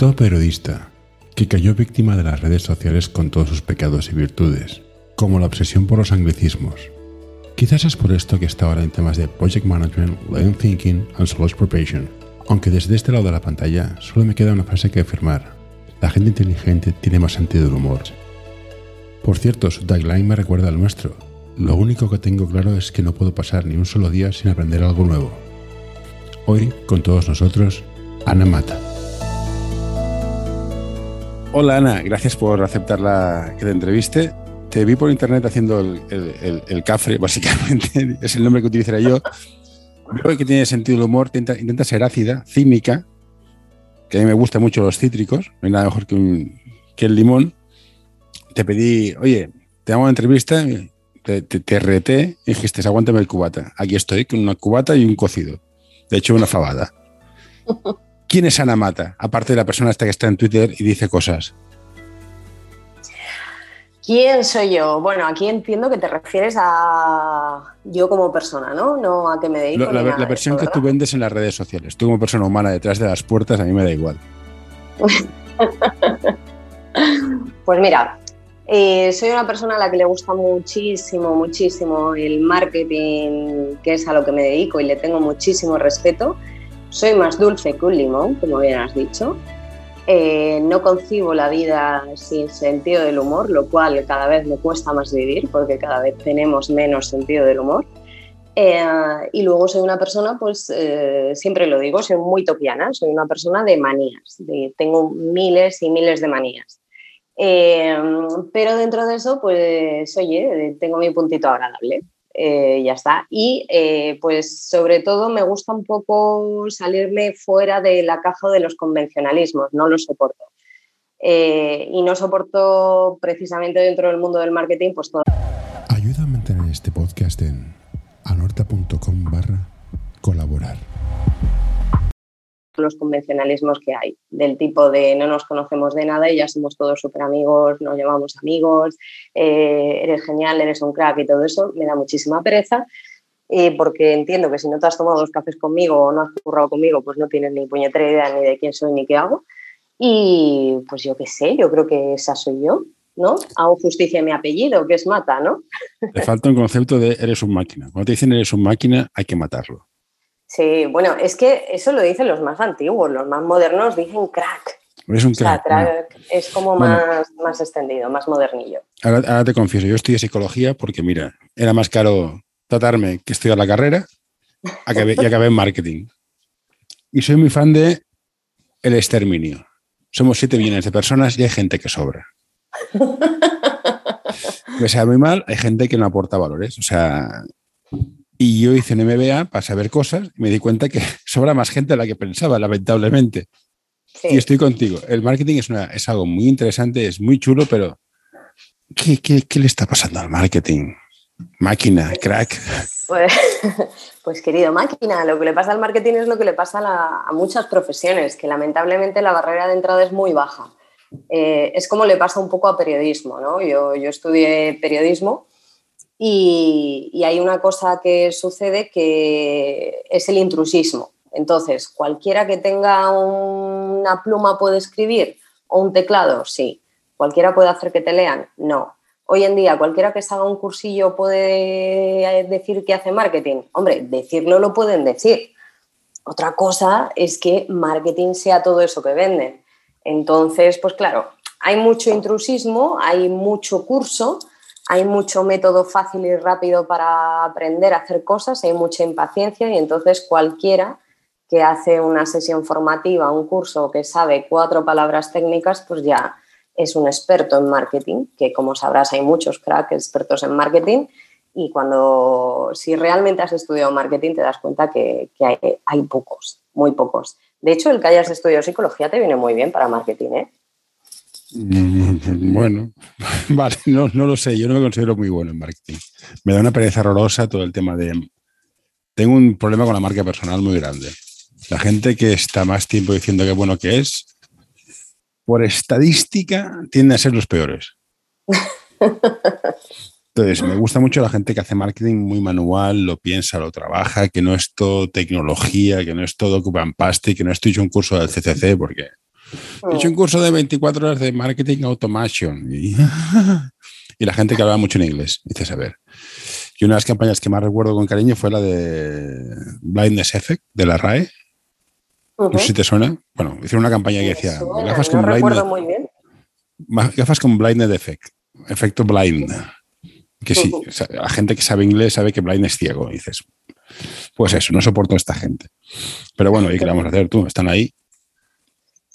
todo periodista, que cayó víctima de las redes sociales con todos sus pecados y virtudes, como la obsesión por los anglicismos. Quizás es por esto que está ahora en temas de Project Management, Lean Thinking and Solution Preparation, aunque desde este lado de la pantalla solo me queda una frase que afirmar. La gente inteligente tiene más sentido del humor. Por cierto, su tagline me recuerda al nuestro. Lo único que tengo claro es que no puedo pasar ni un solo día sin aprender algo nuevo. Hoy, con todos nosotros, Ana Mata. Hola Ana, gracias por aceptar la que te. Te vi por internet haciendo el, cafre, básicamente, es el nombre que utilizaré yo. Veo que tiene sentido el humor, intenta, ser ácida, cínica, que a mí me gustan mucho los cítricos, no hay nada mejor que, el limón. Te pedí, oye, te hago una entrevista, te, te, reté y dijiste, aguántame el cubata. Aquí estoy con una cubata y un cocido. De hecho, una fabada. ¿Quién es Ana Mata? Aparte de la persona esta que está en Twitter y dice cosas. ¿Quién soy yo? Bueno, aquí entiendo que te refieres a yo como persona, ¿no? No a que me dedico. La, la versión que tú vendes en las redes sociales. Tú como persona humana detrás de las puertas, a mí me da igual. pues mira, eh, soy una persona a la que le gusta muchísimo, muchísimo el marketing, que es a lo que me dedico y le tengo muchísimo respeto. Soy más dulce que un limón, como bien has dicho. Eh, no concibo la vida sin sentido del humor, lo cual cada vez me cuesta más vivir porque cada vez tenemos menos sentido del humor. Eh, y luego soy una persona, pues eh, siempre lo digo, soy muy topiana, soy una persona de manías, tengo miles y miles de manías. pero dentro de eso, pues oye, tengo mi puntito agradable. Eh, ya está. Y eh, pues sobre todo me gusta un poco salirme fuera de la caja de los convencionalismos, no lo soporto. Eh, y no soporto precisamente dentro del mundo del marketing pues todo. Ayuda a mantener este podcast en anorta.com barra colaborar los convencionalismos que hay, del tipo de no nos conocemos de nada y ya somos todos súper amigos, nos llamamos amigos, eh, eres genial, eres un crack y todo eso, me da muchísima pereza. y porque entiendo que si no te has tomado dos cafés conmigo o no has currado conmigo, pues no tienes ni puñetera idea ni de quién soy ni qué hago. Y pues yo qué sé, yo creo que esa soy yo, ¿no? Hago justicia a mi apellido, que es Mata, ¿no? Te falta un concepto de eres un máquina. Cuando te dicen eres un máquina, hay que matarlo. Sí, bueno, es que eso lo dicen los más antiguos, los más modernos dicen crack. Es un crack. es como más, más extendido, más modernillo. Ahora, te confieso, yo estudié psicología porque, mira, era más caro tratarme que estudiar la carrera y acabé en marketing. Y soy muy fan de el exterminio. Somos 7 millones de personas y hay gente que sobra. Me sea muy mal, hay gente que no aporta valores. O sea, y yo hice un MBA para saber cosas y me di cuenta que sobra más gente de la que pensaba, lamentablemente. Y estoy contigo. El marketing es, una, es algo muy interesante, es muy chulo, pero ¿qué, qué, qué le está pasando al marketing? Máquina, crack. Pues, pues, querido máquina, lo que le pasa al marketing es lo que le pasa a, muchas profesiones, que lamentablemente la barrera de entrada es muy baja. Eh, es como le pasa un poco a periodismo, ¿no? Yo, yo estudié periodismo y, hay una cosa que sucede que es el intrusismo. Entonces, cualquiera que tenga una pluma puede escribir o un teclado, sí. Cualquiera puede hacer que te lean, no. Hoy en día, cualquiera que se haga un cursillo puede decir que hace marketing. Hombre, decirlo lo pueden decir. Otra cosa es que marketing sea todo eso que venden. Entonces, pues claro, hay mucho intrusismo, hay mucho curso, hay mucho método fácil y rápido para aprender a hacer cosas, hay mucha impaciencia y entonces cualquiera que hace una sesión formativa, un curso que sabe cuatro palabras técnicas, pues ya es un experto en marketing, que como sabrás hay muchos cracks expertos en marketing y cuando si realmente has estudiado marketing te das cuenta que, hay, hay, pocos, muy pocos. De hecho, el que hayas estudiado psicología te viene muy bien para marketing, ¿eh? Bueno, vale, no, lo sé, yo no me considero muy bueno en marketing. Me da una pereza horrorosa todo el tema de... Tengo un problema con la marca personal muy grande. La gente que está más tiempo diciendo que bueno que es, por estadística, tiende a ser los peores. Entonces, me gusta mucho la gente que hace marketing muy manual, lo piensa, lo trabaja, que no es todo tecnología, que no es todo Cuban Pasti, que no estoy hecho un curso del CCC, porque He hecho un curso de 24 horas de marketing automation. Y, la gente que hablaba mucho en inglés. Dices, a ver. Y una de las campañas que más recuerdo con cariño fue la de Blindness Effect, de la RAE. No sé si te suena. Bueno, hicieron una campaña que decía gafas con blindness. Muy bien. Gafas con blindness effect, efecto blind. Que sí, la gente que sabe inglés sabe que blind es ciego. dices, pues eso, no soporto a esta gente. Pero bueno, ¿y qué vamos a hacer tú? Están ahí.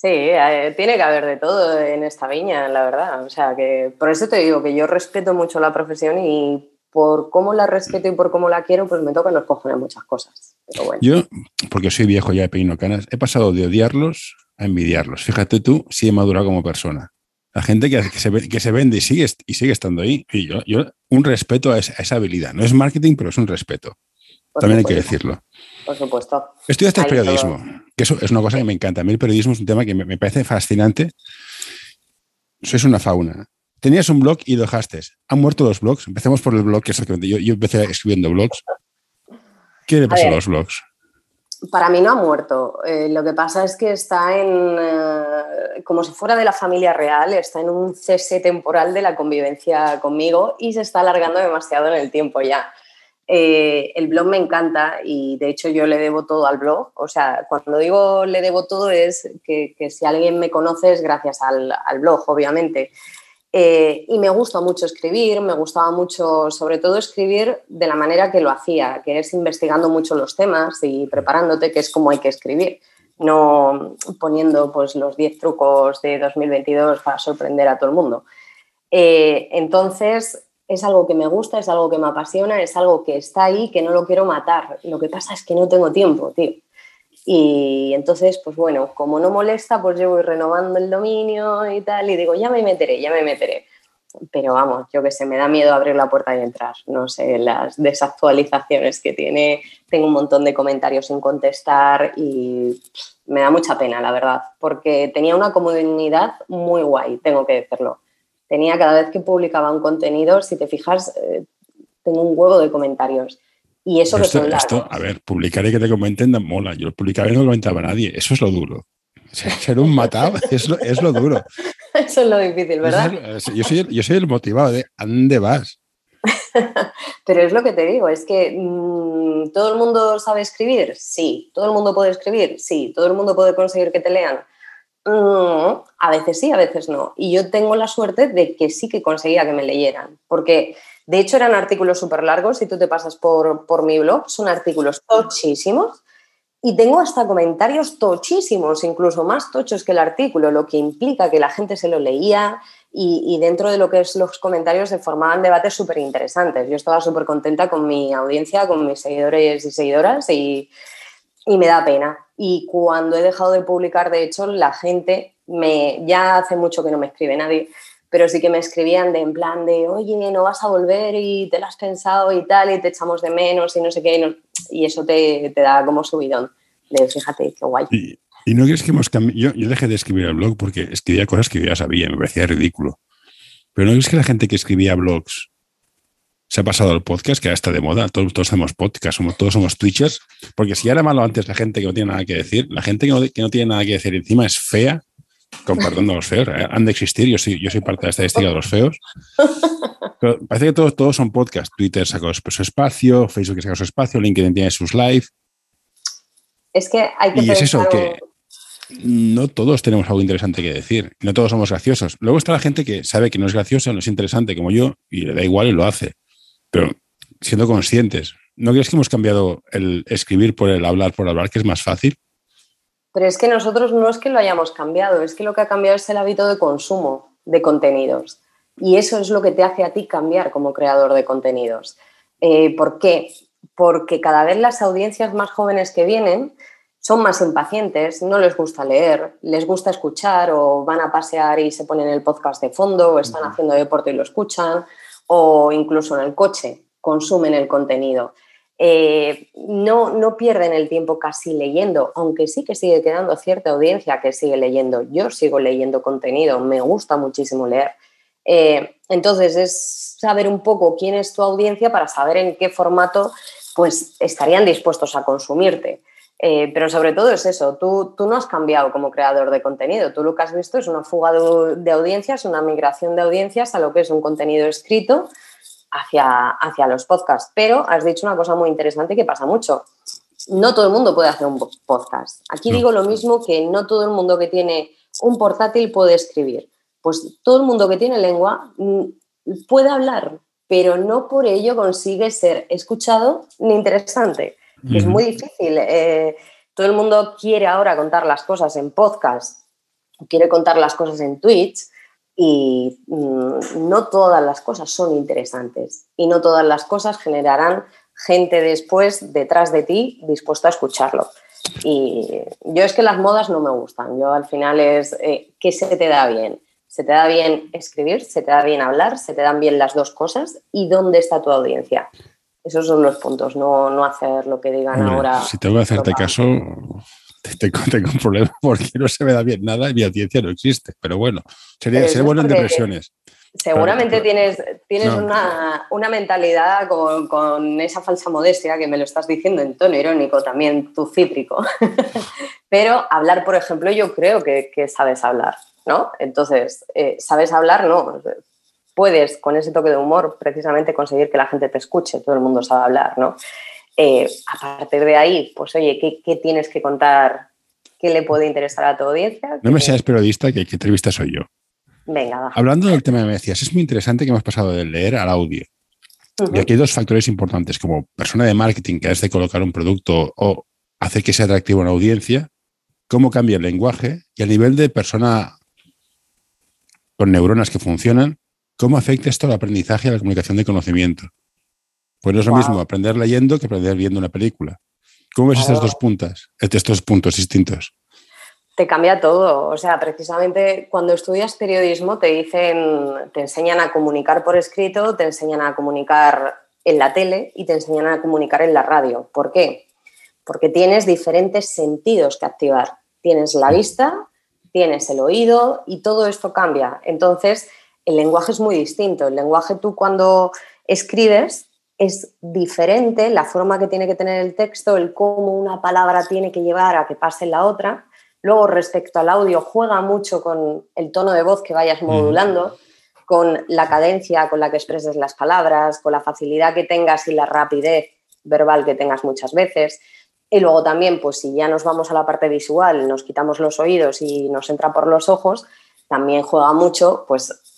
Sí, eh, tiene que haber de todo en esta viña, la verdad. O sea, que por eso te digo que yo respeto mucho la profesión y por cómo la respeto y por cómo la quiero, pues me tocan los cojones muchas cosas. Yo, porque soy viejo ya de peino canas, he pasado de odiarlos a envidiarlos. Fíjate tú si he madurado como persona. La gente que, se, que se, vende y sigue, y sigue estando ahí. Y yo, yo un respeto a esa, habilidad. No es marketing, pero es un respeto. También hay que decirlo. Por supuesto. Estudiaste periodismo, que eso es una cosa que me encanta. A mí el periodismo es un tema que me, parece fascinante. Sois una fauna. Tenías un blog y lo dejaste. ¿Han muerto los blogs? Empecemos por el blog, que yo, yo empecé escribiendo blogs. ¿Qué le pasó a, los blogs? Para mí no ha muerto. Eh, lo que pasa es que está en, eh, como si fuera de la familia real, está en un cese temporal de la convivencia conmigo y se está alargando demasiado en el tiempo ya. Eh, el blog me encanta y de hecho yo le debo todo al blog. O sea, cuando digo le debo todo es que, si alguien me conoce es gracias al, blog, obviamente. Eh, y me gusta mucho escribir, me gustaba mucho, sobre todo, escribir de la manera que lo hacía, que es investigando mucho los temas y preparándote, que es como hay que escribir, no poniendo pues, los 10 trucos de 2022 para sorprender a todo el mundo. Eh, entonces, es algo que me gusta, es algo que me apasiona, es algo que está ahí, que no lo quiero matar. Lo que pasa es que no tengo tiempo, tío. Y entonces, pues bueno, como no molesta, pues yo voy renovando el dominio y tal, y digo, ya me meteré, ya me meteré. Pero vamos, yo que sé, me da miedo abrir la puerta y entrar. No sé, las desactualizaciones que tiene, tengo un montón de comentarios sin contestar y me da mucha pena, la verdad, porque tenía una comunidad muy guay, tengo que decirlo. Tenía cada vez que publicaba un contenido, si te fijas, eh, tengo un huevo de comentarios y eso esto, que esto, a ver, publicar y que te comenten mola. Yo publicar y no lo comentaba a nadie. Eso es lo duro. Ser un matado es lo, es lo duro. Eso es lo difícil, ¿verdad? yo, soy, yo soy el motivado de ¿a dónde vas? Pero es lo que te digo, es que mm, todo el mundo sabe escribir, sí. Todo el mundo puede escribir, sí. Todo el mundo puede conseguir que te lean. Mm, a veces sí, a veces no. Y yo tengo la suerte de que sí que conseguía que me leyeran, porque de hecho, eran artículos súper largos, si tú te pasas por, por mi blog, son artículos tochísimos y tengo hasta comentarios tochísimos, incluso más tochos que el artículo, lo que implica que la gente se lo leía y, dentro de lo que es los comentarios se formaban debates súper interesantes. Yo estaba súper contenta con mi audiencia, con mis seguidores y seguidoras y, y me da pena. Y cuando he dejado de publicar, de hecho, la gente me, ya hace mucho que no me escribe nadie, pero sí que me escribían de en plan de, oye, no vas a volver y te lo has pensado y tal, y te echamos de menos y no sé qué, y, eso te, te, da como subidón. De, fíjate, qué guay. Y, no crees que hemos cambiado. Yo, dejé de escribir el blog porque escribía cosas que yo ya sabía, me parecía ridículo. Pero no crees que la gente que escribía blogs se ha pasado al podcast, que ahora está de moda. Todos, todos hacemos podcast, somos, todos somos Twitchers. Porque si era malo antes la gente que no tiene nada que decir, la gente que no, que no tiene nada que decir encima es fea compartiendo los feos. ¿eh? Han de existir, yo soy, yo soy parte de la estadística de los feos. Pero parece que todos, todos son podcasts. Twitter sacó su espacio, Facebook sacó su espacio, LinkedIn tiene sus live. Es que hay que Y es eso, que no todos tenemos algo interesante que decir. No todos somos graciosos. Luego está la gente que sabe que no es gracioso, no es interesante como yo, y le da igual y lo hace. Pero siendo conscientes, ¿no crees que hemos cambiado el escribir por el hablar por hablar, que es más fácil? Pero es que nosotros no es que lo hayamos cambiado, es que lo que ha cambiado es el hábito de consumo de contenidos. Y eso es lo que te hace a ti cambiar como creador de contenidos. Eh, ¿Por qué? Porque cada vez las audiencias más jóvenes que vienen son más impacientes, no les gusta leer, les gusta escuchar o van a pasear y se ponen el podcast de fondo o están haciendo deporte y lo escuchan o incluso en el coche consumen el contenido. Eh, no, no pierden el tiempo casi leyendo, aunque sí que sigue quedando cierta audiencia que sigue leyendo. Yo sigo leyendo contenido, me gusta muchísimo leer. Eh, entonces es saber un poco quién es tu audiencia para saber en qué formato pues estarían dispuestos a consumirte. Eh, pero sobre todo es eso, tú, tú, no has cambiado como creador de contenido, tú lo que has visto es una fuga de, audiencias, una migración de audiencias a lo que es un contenido escrito hacia, hacia los podcasts. Pero has dicho una cosa muy interesante que pasa mucho. No todo el mundo puede hacer un podcast. Aquí digo lo mismo que no todo el mundo que tiene un portátil puede escribir. Pues todo el mundo que tiene lengua mm, puede hablar, pero no por ello consigue ser escuchado ni interesante. Es muy difícil. Eh, todo el mundo quiere ahora contar las cosas en podcast, quiere contar las cosas en Twitch y mm, no todas las cosas son interesantes y no todas las cosas generarán gente después detrás de ti dispuesto a escucharlo. Y yo es que las modas no me gustan. Yo al final es eh, qué se te da bien. Se te da bien escribir, se te da bien hablar, se te dan bien las dos cosas y dónde está tu audiencia. Esos son los puntos, no, no hacer lo que digan ahora. Si tengo que hacerte caso, tengo, un problema porque no se me da bien nada y mi audiencia no existe. Pero bueno, sería, sería bueno en depresiones. Seguramente tienes, tienes una, mentalidad con, esa falsa modestia que me lo estás diciendo en tono irónico, también tu cítrico. Pero hablar, por ejemplo, yo creo que, sabes hablar, ¿no? Entonces, eh, sabes hablar, no. Puedes con ese toque de humor precisamente conseguir que la gente te escuche, todo el mundo sabe hablar, ¿no? Eh, a partir de ahí, pues oye, ¿qué, tienes que contar? ¿Qué le puede interesar a tu audiencia? No me seas periodista, que, que entrevista soy yo. Venga, Hablando del tema que me decías, es muy interesante que hemos pasado del leer al audio. Y aquí hay dos factores importantes, como persona de marketing que has de colocar un producto o hacer que sea atractivo a una audiencia, cómo cambia el lenguaje y a nivel de persona con neuronas que funcionan, cómo afecta esto al aprendizaje y a la comunicación de conocimiento. Pues no es lo mismo aprender leyendo que aprender viendo una película. ¿Cómo ves estas dos puntas, estos puntos distintos? te cambia todo. O sea, precisamente cuando estudias periodismo te dicen, te enseñan a comunicar por escrito, te enseñan a comunicar en la tele y te enseñan a comunicar en la radio. ¿Por qué? Porque tienes diferentes sentidos que activar. Tienes la vista, tienes el oído y todo esto cambia. Entonces, el lenguaje es muy distinto. El lenguaje tú cuando escribes es diferente, la forma que tiene que tener el texto, el cómo una palabra tiene que llevar a que pase la otra Luego, respecto al audio, juega mucho con el tono de voz que vayas modulando, con la cadencia con la que expreses las palabras, con la facilidad que tengas y la rapidez verbal que tengas muchas veces. Y luego también, pues si ya nos vamos a la parte visual, nos quitamos los oídos y nos entra por los ojos, también juega mucho, pues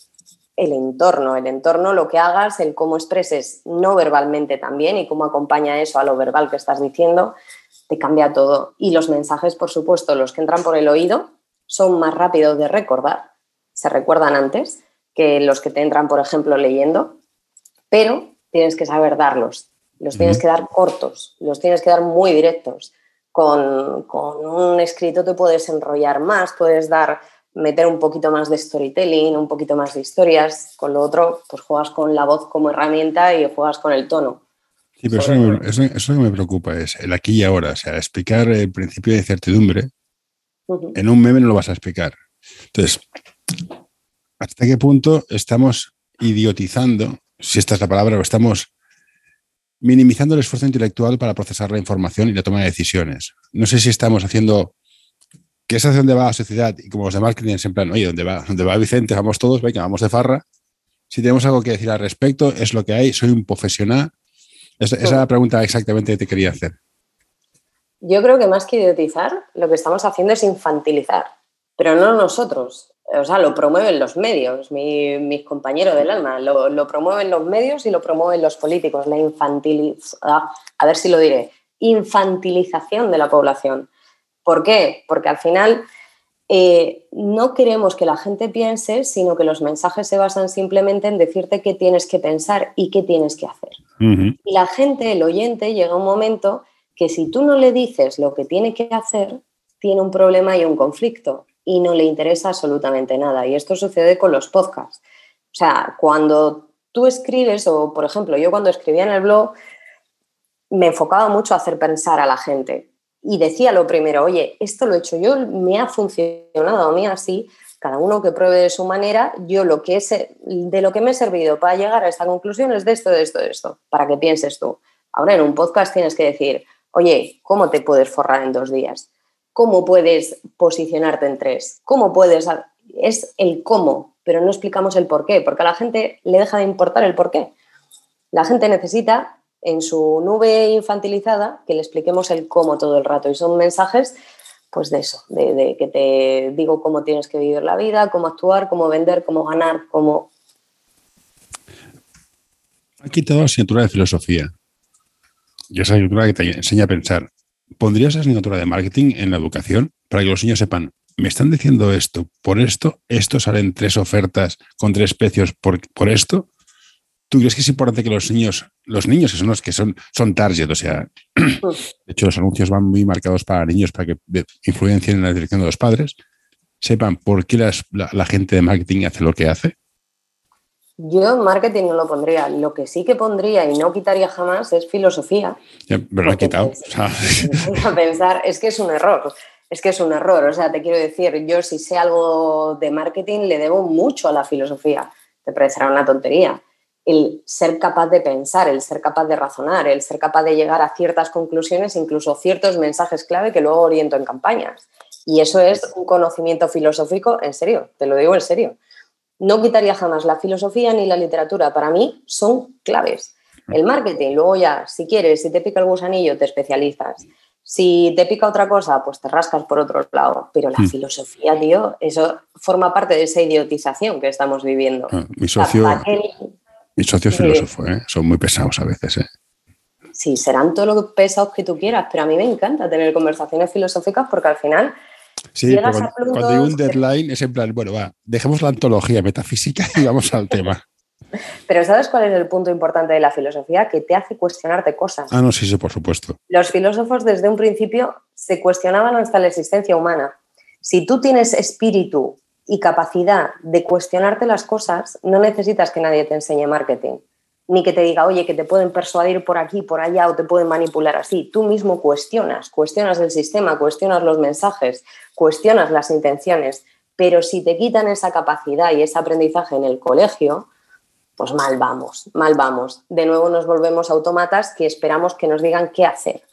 el entorno, el entorno, lo que hagas, el cómo expreses no verbalmente también y cómo acompaña eso a lo verbal que estás diciendo, te cambia todo. Y los mensajes, por supuesto, los que entran por el oído, son más rápidos de recordar, se recuerdan antes que los que te entran, por ejemplo, leyendo, pero tienes que saber darlos, los tienes que dar cortos, los tienes que dar muy directos. Con, con, un escrito te puedes enrollar más, puedes dar, meter un poquito más de storytelling, un poquito más de historias, con lo otro, pues juegas con la voz como herramienta y juegas con el tono. Sí, pero eso, eso, que me preocupa es el aquí y ahora. O sea, explicar el principio de incertidumbre en un meme no lo vas a explicar. Entonces, ¿hasta qué punto estamos idiotizando, si esta es la palabra, o estamos minimizando el esfuerzo intelectual para procesar la información y la toma de decisiones? No sé si estamos haciendo que es donde va la sociedad y como los de marketing en plan, oye, ¿dónde va, ¿dónde va Vicente? Vamos todos, venga, vamos de farra. Si tenemos algo que decir al respecto, es lo que hay, soy un profesional esa, es la pregunta exactamente que te quería hacer. Yo creo que más que idiotizar, lo que estamos haciendo es infantilizar, pero no nosotros. O sea, lo promueven los medios, mis compañeros del alma, lo, promueven los medios y lo promueven los políticos, la infantilización, a ver si lo diré, infantilización de la población. ¿Por qué? Porque al final eh, no queremos que la gente piense, sino que los mensajes se basan simplemente en decirte qué tienes que pensar y qué tienes que hacer. Y la gente, el oyente, llega un momento que si tú no le dices lo que tiene que hacer, tiene un problema y un conflicto y no le interesa absolutamente nada. Y esto sucede con los podcasts. O sea, cuando tú escribes, o por ejemplo, yo cuando escribía en el blog, me enfocaba mucho a hacer pensar a la gente. Y decía lo primero, oye, esto lo he hecho yo, me ha funcionado a mí así, cada uno que pruebe de su manera, yo lo que es, de lo que me he servido para llegar a esta conclusión es de esto, de esto, de esto, para que pienses tú. Ahora en un podcast tienes que decir, Oye, ¿cómo te puedes forrar en dos días? ¿Cómo puedes posicionarte en tres? ¿Cómo puedes...? Es el cómo, pero no explicamos el por qué, porque a la gente le deja de importar el por qué. La gente necesita en su nube infantilizada que le expliquemos el cómo todo el rato y son mensajes pues de eso, de, que te digo cómo tienes que vivir la vida, cómo actuar, cómo vender, cómo ganar, cómo... Ha quitado la asignatura de filosofía. Y esa asignatura que te enseña a pensar. ¿Pondrías esa asignatura de marketing en la educación para que los niños sepan, me están diciendo esto, por esto, esto salen tres ofertas con tres precios por, por esto? ¿Tú crees que es importante que los niños, los niños que son los que son, son target, o sea, de hecho los anuncios van muy marcados para niños para que influencien en la dirección de los padres, sepan por qué la, gente de marketing hace lo que hace? Yo marketing no lo pondría. Lo que sí que pondría y no quitaría jamás es filosofía. pero lo he quitado. a pensar, es que es un error. Es que es un error. O sea, te quiero decir, yo si sé algo de marketing le debo mucho a la filosofía. Te parecerá una tontería el ser capaz de pensar, el ser capaz de razonar, el ser capaz de llegar a ciertas conclusiones, incluso ciertos mensajes clave que luego oriento en campañas. Y eso es un conocimiento filosófico, en serio, te lo digo en serio. No quitaría jamás la filosofía ni la literatura, para mí son claves. El marketing, luego ya, si quieres, si te pica el gusanillo, te especializas. Si te pica otra cosa, pues te rascas por otro lado. Pero la hmm. filosofía, tío, eso forma parte de esa idiotización que estamos viviendo. Ah, mi socio, mis socios filósofos, ¿eh? son muy pesados a veces. ¿eh? Sí, serán todos los pesados que tú quieras, pero a mí me encanta tener conversaciones filosóficas porque al final. Sí, cuando, cuando hay un deadline es en plan, bueno, va, dejemos la antología metafísica y vamos al tema. Pero ¿sabes cuál es el punto importante de la filosofía? Que te hace cuestionarte cosas. Ah, no, sí, sí, por supuesto. Los filósofos desde un principio se cuestionaban hasta la existencia humana. Si tú tienes espíritu y capacidad de cuestionarte las cosas, no necesitas que nadie te enseñe marketing, ni que te diga, oye, que te pueden persuadir por aquí, por allá o te pueden manipular así. Tú mismo cuestionas, cuestionas el sistema, cuestionas los mensajes, cuestionas las intenciones, pero si te quitan esa capacidad y ese aprendizaje en el colegio, pues mal vamos, mal vamos. De nuevo nos volvemos autómatas que esperamos que nos digan qué hacer.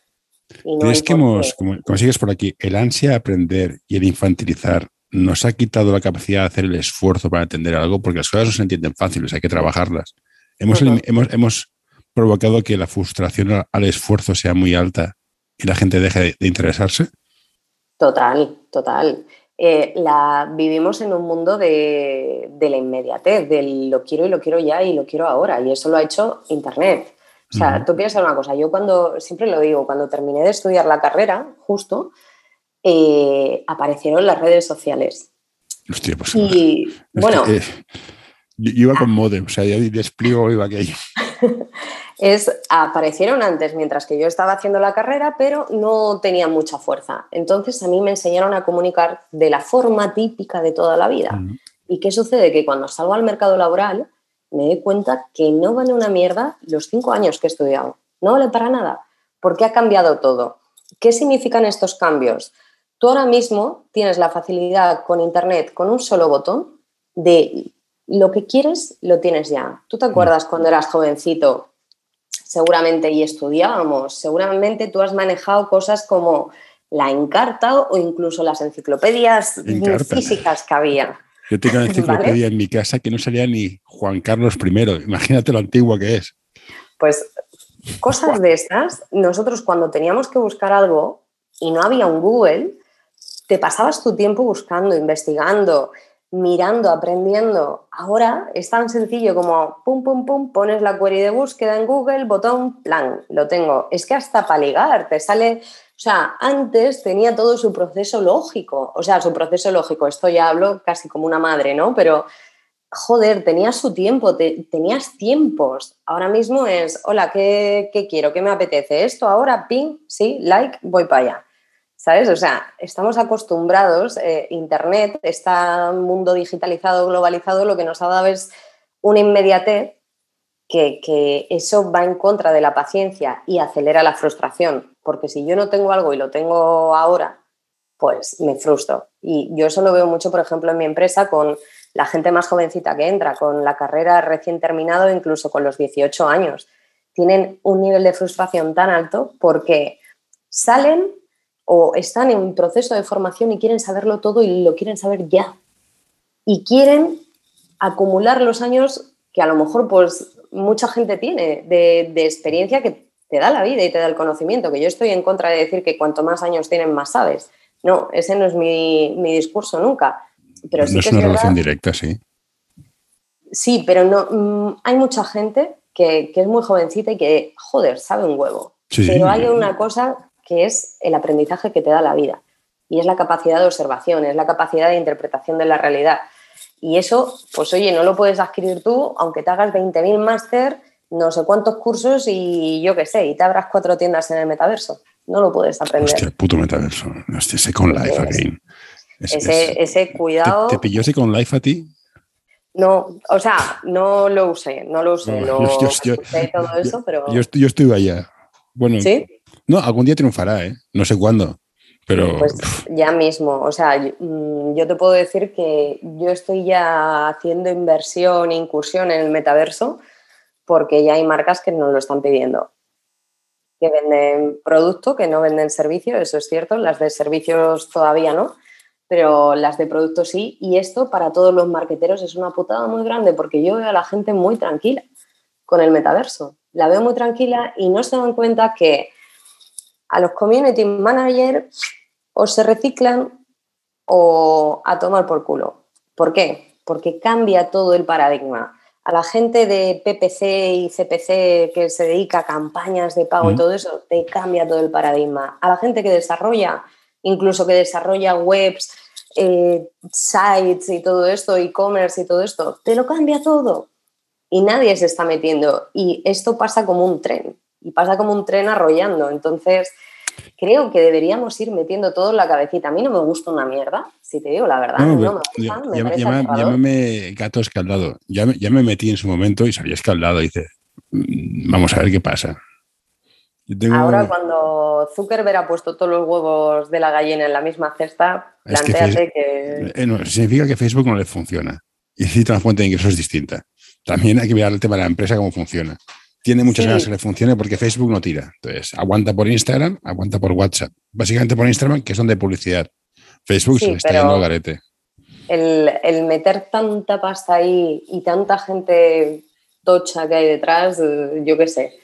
Y no ¿Crees que hemos, como, sigues por aquí, el ansia de aprender y el infantilizar nos ha quitado la capacidad de hacer el esfuerzo para entender algo, porque las cosas no se entienden fáciles, hay que trabajarlas. Hemos, hemos, hemos provocado que la frustración al esfuerzo sea muy alta y la gente deje de, interesarse. Total, total. Eh, la, vivimos en un mundo de, de, la inmediatez, del lo quiero y lo quiero ya y lo quiero ahora, y eso lo ha hecho Internet. O sea, tú piensas una cosa, yo cuando, siempre lo digo, cuando terminé de estudiar la carrera, justo, eh, aparecieron las redes sociales. Hostia, pues, y bueno. Eh, yo iba con modem, o sea, ya despliego iba aquello. es, aparecieron antes mientras que yo estaba haciendo la carrera, pero no tenían mucha fuerza. Entonces a mí me enseñaron a comunicar de la forma típica de toda la vida. ¿Y qué sucede? Que cuando salgo al mercado laboral me doy cuenta que no vale una mierda los cinco años que he estudiado. No vale para nada, porque ha cambiado todo. ¿Qué significan estos cambios? Tú ahora mismo tienes la facilidad con Internet, con un solo botón, de lo que quieres, lo tienes ya. ¿Tú te acuerdas cuando eras jovencito, seguramente, y estudiábamos, seguramente tú has manejado cosas como la Encarta o incluso las enciclopedias físicas que había. Yo tengo una enciclopedia en mi casa que no salía ni Juan Carlos I. Imagínate lo antiguo que es. Pues cosas de estas, nosotros cuando teníamos que buscar algo y no había un Google, te pasabas tu tiempo buscando, investigando, mirando, aprendiendo. Ahora es tan sencillo como pum, pum, pum, pones la query de búsqueda en Google, botón, plan, lo tengo. Es que hasta para ligar te sale, o sea, antes tenía todo su proceso lógico, o sea, su proceso lógico, esto ya hablo casi como una madre, ¿no? Pero, joder, tenías su tiempo, tenías tiempos. Ahora mismo es, hola, ¿qué, ¿qué quiero? ¿Qué me apetece? Esto ahora, ping, sí, like, voy para allá. ¿Sabes? O sea, estamos acostumbrados, eh, Internet, este mundo digitalizado, globalizado, lo que nos ha dado es una inmediatez que, que, eso va en contra de la paciencia y acelera la frustración, porque si yo no tengo algo y lo tengo ahora, pues me frustro. Y yo eso lo veo mucho, por ejemplo, en mi empresa con la gente más jovencita que entra, con la carrera recién terminado, incluso con los 18 años. Tienen un nivel de frustración tan alto porque salen o están en un proceso de formación y quieren saberlo todo y lo quieren saber ya. Y quieren acumular los años que a lo mejor pues mucha gente tiene de, experiencia que te da la vida y te da el conocimiento, que yo estoy en contra de decir que cuanto más años tienen, más sabes. No, ese no es mi, discurso nunca. Pero no es una relación directa, sí. Sí, pero no, mm, hay mucha gente que, es muy jovencita y que, joder, sabe un huevo. pero hay una cosa que es el aprendizaje que te da la vida. Y es la capacidad de observación, es la capacidad de interpretación de la realidad. Y eso, pues oye, no lo puedes adquirir tú, aunque te hagas 20.000 máster, no sé cuántos cursos y yo qué sé, y te abras cuatro tiendas en el metaverso. No lo puedes aprender. Hostia, el puto metaverso. Hostia, Second Life again. ese, ese, cuidado. ¿Te, pilló Second Life a ti? No, o sea, no lo usé, no lo usé, no, yo, todo eso, pero... Yo, yo estuve allá. Bueno, ¿Sí? No, algún día triunfará, ¿eh? No sé cuándo. Pero... Pues ya mismo, o sea, mm, yo te puedo decir que yo estoy ya haciendo inversión, incursión en el metaverso, porque ya hay marcas que nos lo están pidiendo. Que venden producto, que no venden servicio, eso es cierto, las de servicios todavía no, pero las de productos sí. Y esto para todos los marqueteros es una putada muy grande, porque yo veo a la gente muy tranquila con el metaverso. La veo muy tranquila y no se dan cuenta que a los community managers o se reciclan o a tomar por culo. ¿Por qué? Porque cambia todo el paradigma. A la gente de PPC y CPC que se dedica a campañas de pago y todo eso, te cambia todo el paradigma. A la gente que desarrolla, incluso que desarrolla webs, eh, sites y todo esto, e-commerce y todo esto, te lo cambia todo. Y nadie se está metiendo. Y esto pasa como un tren y pasa como un tren arrollando. Entonces, creo que deberíamos ir metiendo todo en la cabecita. A mí no me gusta una mierda, si te digo la verdad. No, me gusta, me llámame gato escaldado. Ya, ya, me metí en su momento y salí escaldado. Y dice, mm, vamos a ver qué pasa. Ahora, cuando Zuckerberg ha puesto todos los huevos de la gallina en la misma cesta, planteate que. Eh, significa que Facebook no le funciona. Y necesita una fuente de ingresos distinta. También hay que mirar el tema de la empresa, cómo funciona tiene muchas ganas que le funcione porque Facebook no tira. Entonces, aguanta por Instagram, aguanta por WhatsApp. Básicamente por Instagram, que son de publicidad. Facebook se le está yendo al garete. El, meter tanta pasta ahí y tanta gente tocha que hay detrás, yo qué sé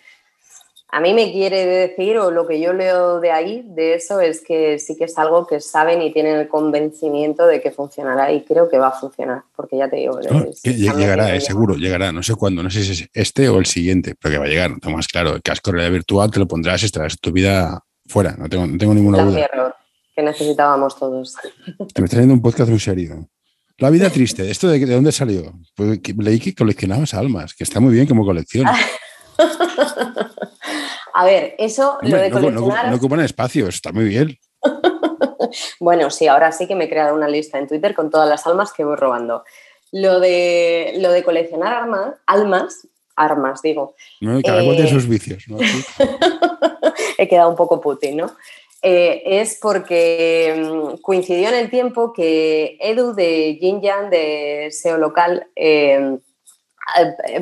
a mí me quiere decir, o lo que yo leo de ahí, de eso, es que sí que es algo que saben y tienen el convencimiento de que funcionará y creo que va a funcionar, porque ya te digo. llegará, eh, seguro, llegará, no sé cuándo, no sé si es este o el siguiente, pero que va a llegar, no más claro. El casco de realidad virtual te lo pondrás y estarás tu vida fuera, no tengo, no tengo ninguna duda. error que necesitábamos todos. Te me está haciendo un podcast muy serio. La vida triste, ¿esto de, de dónde salió? Pues leí que coleccionabas almas, que está muy bien como colección. A ver, eso lo de coleccionar... No, ocupan espacio, está muy bien. bueno, sí, ahora sí que me he creado una lista en Twitter con todas las almas que voy robando. Lo de, lo de coleccionar almas, armas, digo. No, cada uno tiene eh, sus vicios. ¿no? he quedado un poco puti, ¿no? Eh, es porque mm, coincidió en el tiempo que Edu de Jinjan, de SEO local, eh,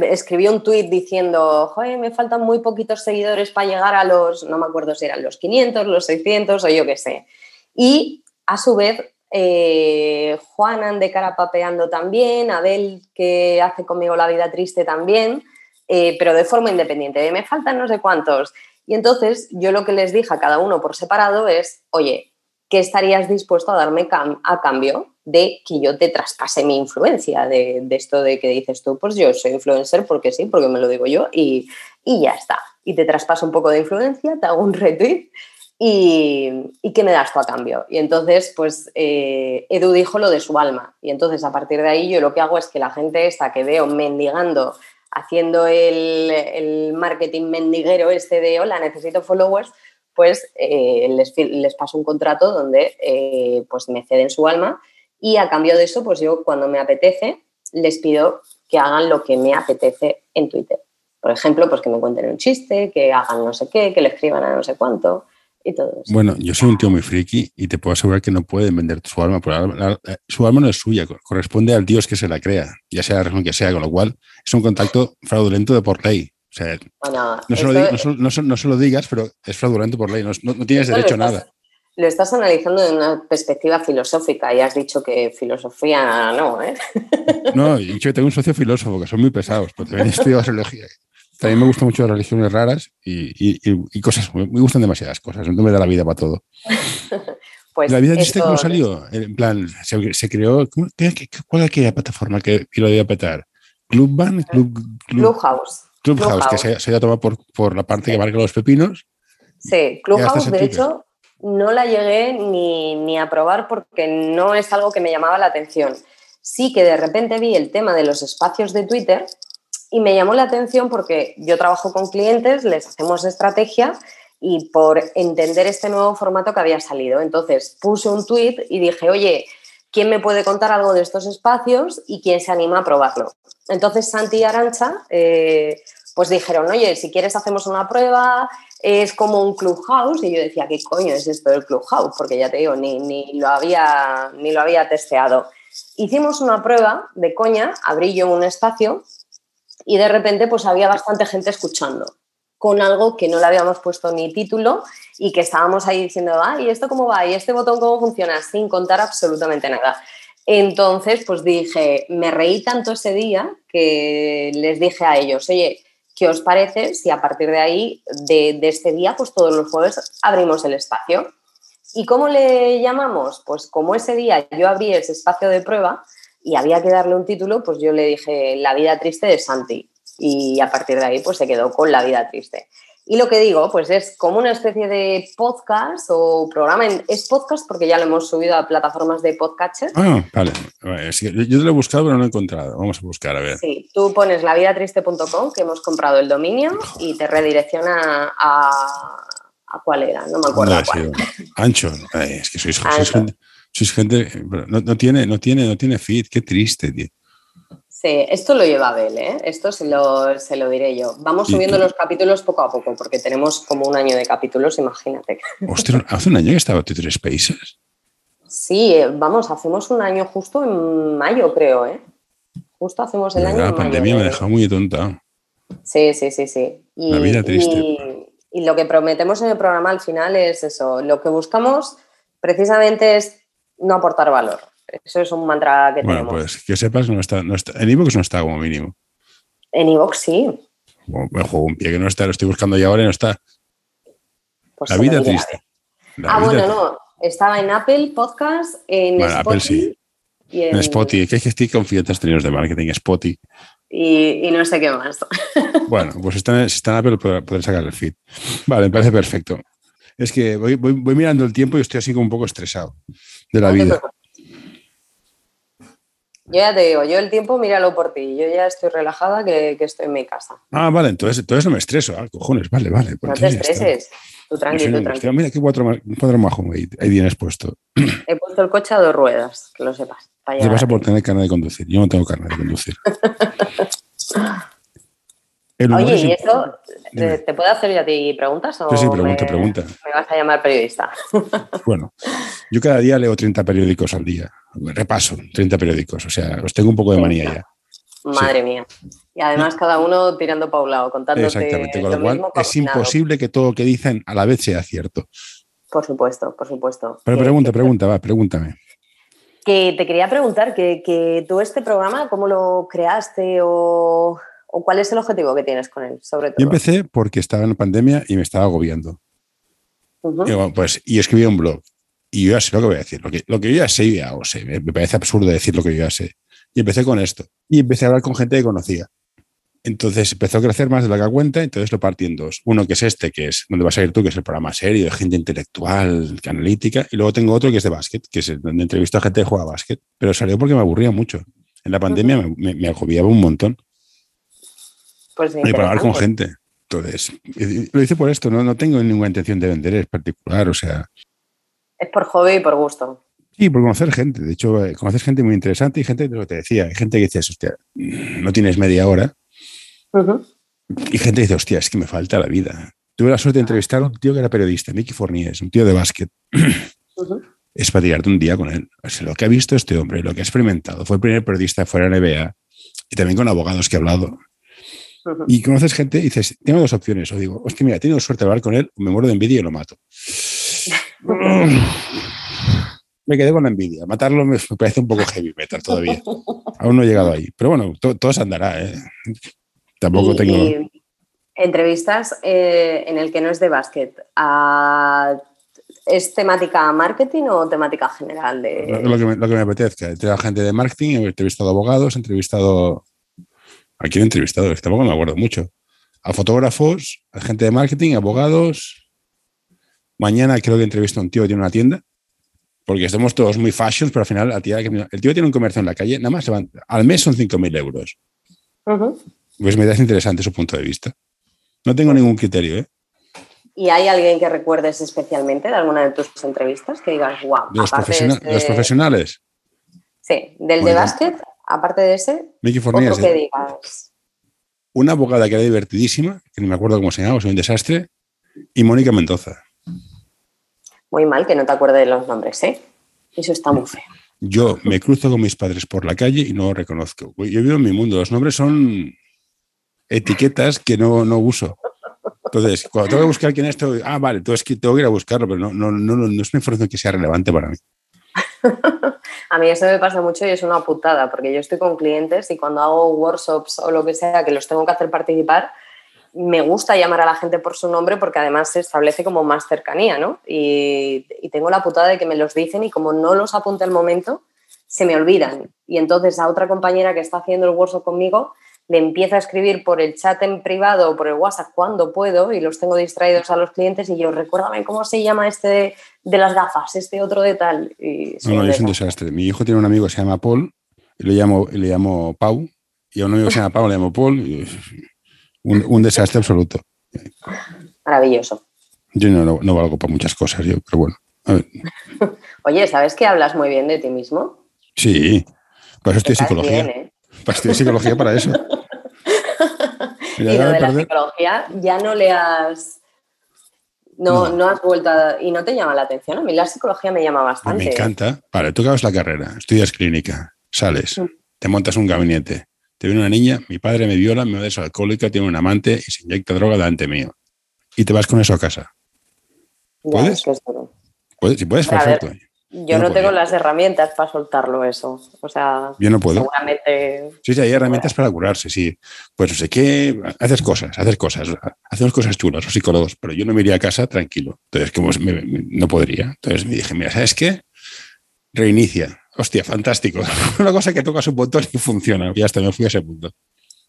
escribió un tuit diciendo, Joder, me faltan muy poquitos seguidores para llegar a los, no me acuerdo si eran los 500, los 600 o yo qué sé. Y a su vez, eh, Juanan de cara papeando también, Abel que hace conmigo la vida triste también, eh, pero de forma independiente, me faltan no sé cuántos. Y entonces yo lo que les dije a cada uno por separado es, oye, ¿qué estarías dispuesto a darme a cambio de que yo te traspase mi influencia, de, esto de que dices tú, pues yo soy influencer porque sí, porque me lo digo yo y, ya está. Y te traspaso un poco de influencia, te hago un retweet y, y ¿qué me das tú a cambio? Y entonces, pues eh, Edu dijo lo de su alma. Y entonces a partir de ahí yo lo que hago es que la gente esta que veo mendigando, haciendo el, marketing mendiguero este de, hola, necesito followers, pues eh, les, paso un contrato donde eh, pues me ceden su alma y a cambio de eso, pues yo cuando me apetece, les pido que hagan lo que me apetece en Twitter. Por ejemplo, pues que me cuenten un chiste, que hagan no sé qué, que le escriban a no sé cuánto y todo eso. Bueno, yo soy un tío muy friki y te puedo asegurar que no pueden vender su alma. su alma no es suya, corresponde al dios que se la crea, ya sea la razón que sea, con lo cual es un contacto fraudulento de por ley. No, se lo, digas, pero es fraudulento por ley, no, tienes derecho a nada. Lo estás analizando de una perspectiva filosófica y has dicho que filosofía no, ¿eh? No, yo tengo un socio filósofo que son muy pesados, porque también he estudiado religión. También me gustan mucho las religiones raras y, cosas, me gustan demasiadas cosas, no me da la vida para todo. Pues la vida triste cómo salió, en plan, se, creó, ¿cuál es aquella plataforma que, lo iba a petar? Clubban, Club, Clubhouse. Clubhouse, que se, se, iba a tomar por, por la parte que marca los pepinos. Sí, Clubhouse, de hecho, no la llegué ni, ni, a probar porque no es algo que me llamaba la atención. Sí que de repente vi el tema de los espacios de Twitter y me llamó la atención porque yo trabajo con clientes, les hacemos estrategia y por entender este nuevo formato que había salido. Entonces puse un tweet y dije, oye, ¿quién me puede contar algo de estos espacios y quién se anima a probarlo? Entonces Santi y Arancha eh, pues dijeron, oye, si quieres hacemos una prueba, es como un clubhouse. Y yo decía, ¿qué coño es esto del clubhouse? Porque ya te digo, ni, ni, lo, había, ni lo había testeado. Hicimos una prueba de coña, abrí yo un espacio y de repente pues había bastante gente escuchando con algo que no le habíamos puesto ni título y que estábamos ahí diciendo, ah, ¿y esto cómo va? ¿Y este botón cómo funciona? Sin contar absolutamente nada. Entonces, pues dije, me reí tanto ese día que les dije a ellos, oye, ¿qué os parece si a partir de ahí, de, de este día, pues todos los jueves abrimos el espacio? ¿Y cómo le llamamos? Pues como ese día yo abrí ese espacio de prueba y había que darle un título, pues yo le dije La vida triste de Santi y a partir de ahí pues se quedó con La vida triste. Y lo que digo, pues es como una especie de podcast o programa. es podcast porque ya lo hemos subido a plataformas de podcatcher. Ah, vale. yo te lo he buscado, pero no lo he encontrado. Vamos a buscar, a ver. Sí, tú pones lavidatriste.com, que hemos comprado el dominio, y te redirecciona a, a cuál era, no me acuerdo. cuál. Ancho, es que sois, sois gente, sois gente no, no, tiene, no, tiene, no tiene feed, qué triste, tío. Sí, esto lo lleva Abel, ¿eh? esto se lo, se lo diré yo. Vamos subiendo los capítulos poco a poco, porque tenemos como un año de capítulos, imagínate. ¿hace un año que estaba Twitter Spaces? Sí, eh, vamos, hacemos un año justo en mayo, creo, ¿eh? Justo hacemos el año. La pandemia me ha dejado muy tonta. Sí, sí, sí, sí. Y, la vida triste. y lo que prometemos en el programa al final es eso. Lo que buscamos precisamente es no aportar valor. Eso es un mantra que bueno, pues que sepas, no está, no está, en Evox no está como mínimo. En Evox sí. me juego un pie que no está, lo estoy buscando ya ahora y no está. Pues la vida triste. ah, bueno, no. Estaba en Apple Podcast, en bueno, Spotify. Apple sí. Y en... Spotify, que es que estoy confiando en de marketing, Spotify. Y, y, no sé qué más. bueno, pues si está, en Apple poder sacar el feed. Vale, me parece perfecto. Es que voy, voy, voy, mirando el tiempo y estoy así como un poco estresado de la vida. Yo ya te digo, yo el tiempo míralo por ti. Yo ya estoy relajada que, estoy en mi casa. Ah, vale, entonces, entonces no me estreso. Ah, cojones, vale, vale. No te estreses. Tú tranquilo, tranquilo. Mira qué cuatro, cuatro majo ahí, ahí tienes puesto. He puesto el coche a dos ruedas, que lo sepas. Te pasa por tener carne de conducir. Yo no tengo carne de conducir. Oye, ¿y eso te puedo hacer yo a ti preguntas? O sí, sí, pregunta, pregunta. Me vas a llamar periodista. bueno, yo cada día leo 30 periódicos al día. Repaso 30 periódicos, o sea, los tengo un poco de manía ya. Madre mía. Y además cada uno tirando para un lado, contándote Exactamente, con lo, cual es imposible que todo lo que dicen a la vez sea cierto. Por supuesto, por supuesto. Pero pregunta, pregunta, va, pregúntame. Que te quería preguntar que, que tú este programa, ¿cómo lo creaste o ¿O cuál es el objetivo que tienes con él, sobre todo? Yo empecé porque estaba en la pandemia y me estaba agobiando. y, pues, y escribí un blog. Y yo ya sé lo que voy a decir. Lo que, lo que yo ya sé, ya o sé. Me, parece absurdo decir lo que yo ya sé. Y empecé con esto. Y empecé a hablar con gente que conocía. Entonces empezó a crecer más de la que cuenta, entonces lo partí en dos. Uno que es este, que es donde vas a ir tú, que es el programa serio, de gente intelectual, analítica. Y luego tengo otro que es de básquet, que es donde entrevisto a gente que juega básquet. Pero salió porque me aburría mucho. En la pandemia me, me, agobiaba un montón. Pues y para hablar con gente. Entonces, lo hice por esto, no, no tengo ninguna intención de vender, es particular, o sea. Es por hobby y por gusto. Sí, por conocer gente. De hecho, eh, conoces gente muy interesante y gente, de lo que te decía, hay gente que dice, hostia, no tienes media hora. Y gente dice, hostia, es que me falta la vida. Tuve la suerte de entrevistar a un tío que era periodista, Mickey Fournier, un tío de básquet. Es para tirarte un día con él. lo que ha visto este hombre, lo que ha experimentado. Fue el primer periodista fuera de NBA y también con abogados que ha hablado. Y conoces gente y dices, tengo dos opciones. O digo, hostia, mira, tengo suerte de hablar con él, me muero de envidia y lo mato. Me quedé con la envidia. Matarlo me, parece un poco heavy metal todavía. Aún no he llegado ahí. Pero bueno, todo se andará. ¿eh? Tampoco tengo. entrevistas eh, en el que no es de básquet. ¿Es temática marketing o temática general? De... Lo, que me, lo que me apetezca. He gente de marketing, he entrevistado abogados, he entrevistado ¿A quién he entrevistado? Tampoco me acuerdo mucho. A fotógrafos, a gente de marketing, abogados. Mañana creo que entrevisto a un tío que tiene una tienda, porque estamos todos muy fashions, pero al final el tío tiene un comercio en la calle, nada más se van, al mes son 5.000 euros. Pues me da interesante su punto de vista. No tengo ningún criterio, ¿eh? ¿Y hay alguien que recuerdes especialmente de alguna de tus entrevistas que digas, wow? ¿De los, este profesionales? Sí, del de básquet aparte de ese, Mickey otro que digas. Una abogada que era divertidísima, que no me acuerdo cómo se llamaba, soy un desastre, y Mónica Mendoza. Muy mal que no te acuerdes de los nombres, ¿eh? Eso está muy feo. Yo me cruzo con mis padres por la calle y no reconozco. Yo vivo en mi mundo, los nombres son etiquetas que no, no uso. Entonces, cuando tengo que buscar quién es, tengo, ah, vale, entonces tengo que ir a buscarlo, pero no, no, no, no es una información que sea relevante para mí. a mí eso me pasa mucho y es una putada, porque yo estoy con clientes y cuando hago workshops o lo que sea que los tengo que hacer participar, me gusta llamar a la gente por su nombre porque además se establece como más cercanía, ¿no? Y, tengo la putada de que me los dicen y como no los apunte al momento, se me olvidan. Y entonces a otra compañera que está haciendo el workshop conmigo le empiezo a escribir por el chat en privado o por el WhatsApp cuando puedo y los tengo distraídos a los clientes y yo, recuérdame cómo se llama este de, las gafas, este otro de tal. Y no, no, es un desastre. Mi hijo tiene un amigo que se llama Paul y le llamo, le llamo Pau y a un amigo que se llama Pau le llamo Paul. Y un, desastre absoluto. Maravilloso. Yo no, no, valgo para muchas cosas, yo, pero bueno. Oye, ¿sabes que hablas muy bien de ti mismo? Sí, para eso estoy psicología. ¿eh? Para estudiar psicología para eso. y lo de la psicología ya no le has. No, no, has vuelto y no te llama la atención. A mí la psicología me llama bastante. Me encanta. Vale, tú acabas la carrera, estudias clínica, sales, mm. te montas un gabinete, te viene una niña, mi padre me viola, me va alcohólica, tiene un amante y se inyecta droga delante mío. Y te vas con eso a casa. ¿Puedes? ¿Puedes? Si puedes, perfecto. Yo, no, tengo las herramientas para soltarlo eso. O sea, yo no puedo. Seguramente. Sí, sí, hay herramientas para curarse, sí. Pues no sé qué, haces cosas, haces cosas, hacemos cosas chulas, los psicólogos, pero yo no me iría a casa tranquilo. Entonces, como no podría. Entonces me dije, mira, ¿sabes qué? Reinicia. Hostia, fantástico. Una cosa que tocas un botón y funciona. Y hasta me fui a ese punto.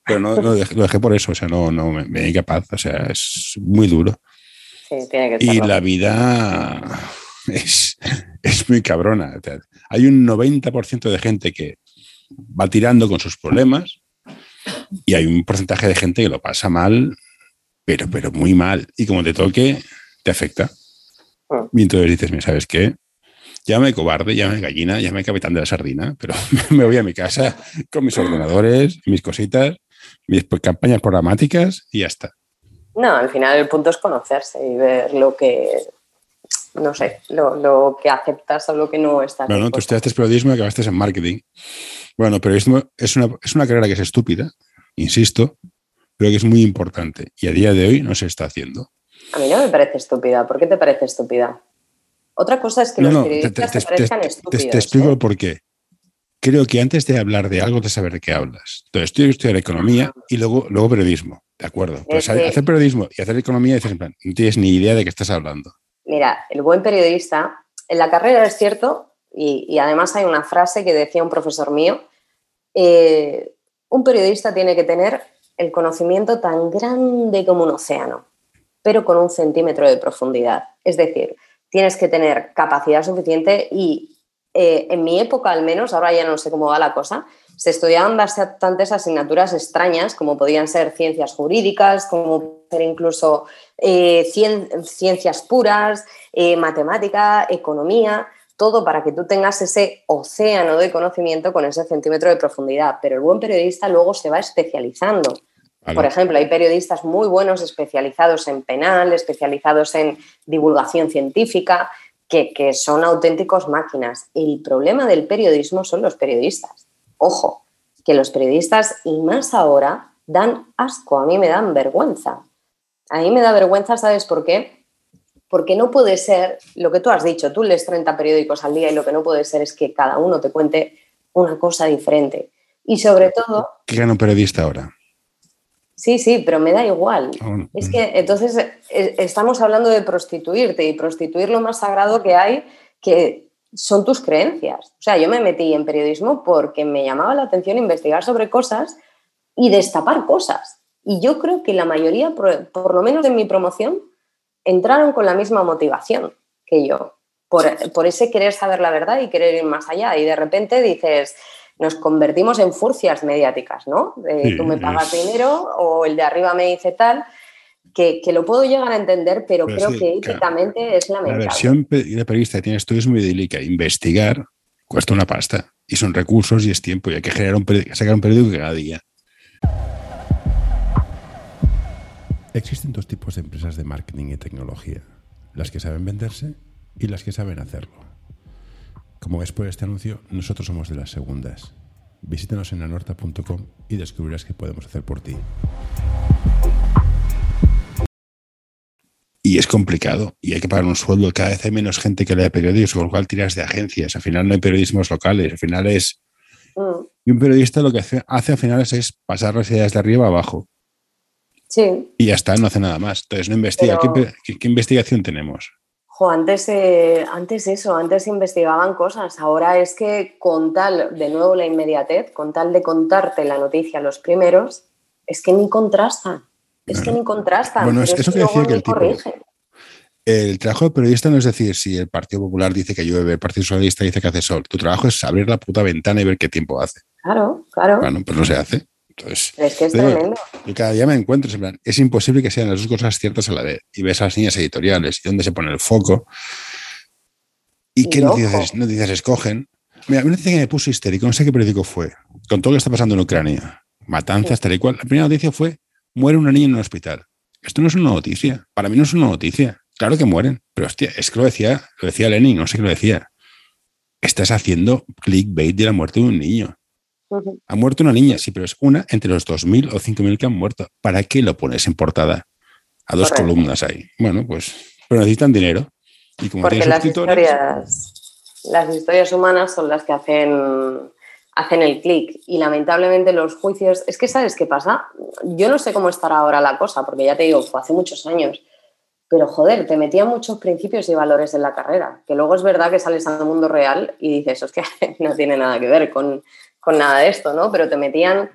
Pero no, lo dejé por eso, o sea, no, no me, me capaz, o sea, es muy duro. Sí, tiene que y la vida es, es muy cabrona. Hay un 90% de gente que va tirando con sus problemas y hay un porcentaje de gente que lo pasa mal, pero, pero muy mal. Y como te toque, te afecta. Ah. Y entonces dices, ¿me sabes qué? Llámame cobarde, llámame gallina, llámame capitán de la sardina, pero me voy a mi casa con mis ordenadores, mis cositas, mis campañas programáticas y ya está. No, al final el punto es conocerse y ver lo que no sé, lo, que aceptas o lo que no estás. Bueno, tú estudiaste periodismo y acabaste en marketing. Bueno, periodismo es una, es una carrera que es estúpida, insisto, pero que es muy importante y a día de hoy no se está haciendo. A mí no me parece estúpida. ¿Por qué te parece estúpida? Otra cosa es que los periodistas te, parezcan estúpidos. Te, explico ¿eh? por qué. Creo que antes de hablar de algo, de saber de qué hablas. Entonces, tú estudiar economía y luego, luego periodismo. De acuerdo. Pues hacer periodismo y hacer economía, dices, en plan, no tienes ni idea de qué estás hablando. Mira, el buen periodista, en la carrera es cierto, y, además hay una frase que decía un profesor mío, eh, un periodista tiene que tener el conocimiento tan grande como un océano, pero con un centímetro de profundidad. Es decir, tienes que tener capacidad suficiente y eh, en mi época al menos, ahora ya no sé cómo va la cosa, se estudiaban bastantes asignaturas extrañas, como podían ser ciencias jurídicas, como ser incluso eh, ciencias puras, eh, matemática, economía, todo para que tú tengas ese océano de conocimiento con ese centímetro de profundidad. Pero el buen periodista luego se va especializando. Por ejemplo, hay periodistas muy buenos especializados en penal, especializados en divulgación científica, que, que son auténticos máquinas. El problema del periodismo son los periodistas ojo, que los periodistas, y más ahora, dan asco, a mí me dan vergüenza. A mí me da vergüenza, ¿sabes por qué? Porque no puede ser lo que tú has dicho, tú lees 30 periódicos al día y lo que no puede ser es que cada uno te cuente una cosa diferente. Y sobre todo... ¿Qué gana un periodista ahora? Sí, sí, pero me da igual. Ah, es que entonces eh, estamos hablando de prostituirte y prostituir lo más sagrado que hay, que son tus creencias. O sea, yo me metí en periodismo porque me llamaba la atención investigar sobre cosas y destapar cosas. Y yo creo que la mayoría, por, lo menos en mi promoción, entraron con la misma motivación que yo, por, por ese querer saber la verdad y querer ir más allá. Y de repente dices, nos convertimos en furcias mediáticas, ¿no? tú me pagas dinero o el de arriba me dice tal, que, lo puedo llegar a entender, pero, creo que éticamente es lamentable. La versión de periodista que tienes tú es muy idílica. Investigar cuesta una pasta y son recursos y es tiempo y hay que generar un sacar un periódico cada día. Existen dos tipos de empresas de marketing y tecnología, las que saben venderse y las que saben hacerlo. Como ves por este anuncio, nosotros somos de las segundas. Visítanos en anorta.com y descubrirás qué podemos hacer por ti. Y es complicado y hay que pagar un sueldo. Cada vez hay menos gente que lee periodismo, con lo cual tiras de agencias. Al final no hay periodismos locales, al final es... Mm. Y un periodista lo que hace, hace al final es, pasar las ideas de arriba a abajo. Sí. Y ya está, no hace nada más. Entonces no investiga. qué investigación tenemos? Antes, eh, antes eso, antes investigaban cosas, ahora es que con tal, de nuevo la inmediatez, con tal de contarte la noticia los primeros, es que ni contrastan, es que ni contrastan. Bueno, es eso que decía que el tipo... El trabajo de periodista no es decir si el Partido Popular dice que llueve, el Partido Socialista dice que hace sol. Tu trabajo es abrir la puta ventana y ver qué tiempo hace. Claro, claro. Bueno, pues no se hace es que es tremendo. Y cada día me encuentro, en plan, es imposible que sean las dos cosas ciertas a la vez. Y ves a las líneas editoriales y dónde se pone el foco. ¿Y, qué noticias, noticias, escogen? Mira, una noticia que me puso histérico, no sé qué periódico fue, con todo lo que está pasando en Ucrania, matanzas, tal y cual. La primera noticia fue, muere una niña en un hospital. Esto no es una noticia. Para mí no es una noticia. Claro que mueren, pero hostia, es que lo decía, lo decía Lenin, no sé qué lo decía. Estás haciendo clickbait de la muerte de un niño. Ha muerto una niña, sí, pero es una entre los 2.000 o 5.000 que han muerto. ¿Para qué lo pones en portada? A dos columnas ahí. Bueno, pues, pero necesitan dinero. Y como Porque las historias, las historias humanas son las que hacen, hacen el clic. Y lamentablemente los juicios. Es que, ¿sabes qué pasa? Yo no sé cómo estará ahora la cosa, porque ya te digo, fue hace muchos años. Pero joder, te metían muchos principios y valores en la carrera, que luego es verdad que sales al mundo real y dices, es que no tiene nada que ver con, nada de esto, ¿no? Pero te metían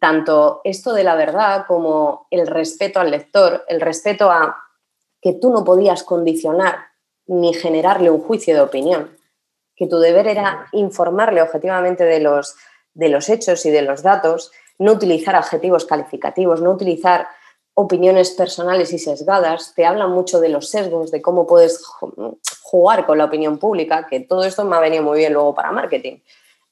tanto esto de la verdad como el respeto al lector, el respeto a que tú no podías condicionar ni generarle un juicio de opinión, que tu deber era informarle objetivamente de los, de los hechos y de los datos, no utilizar adjetivos calificativos, no utilizar opiniones personales y sesgadas, te hablan mucho de los sesgos, de cómo puedes jugar con la opinión pública, que todo esto me ha venido muy bien luego para marketing.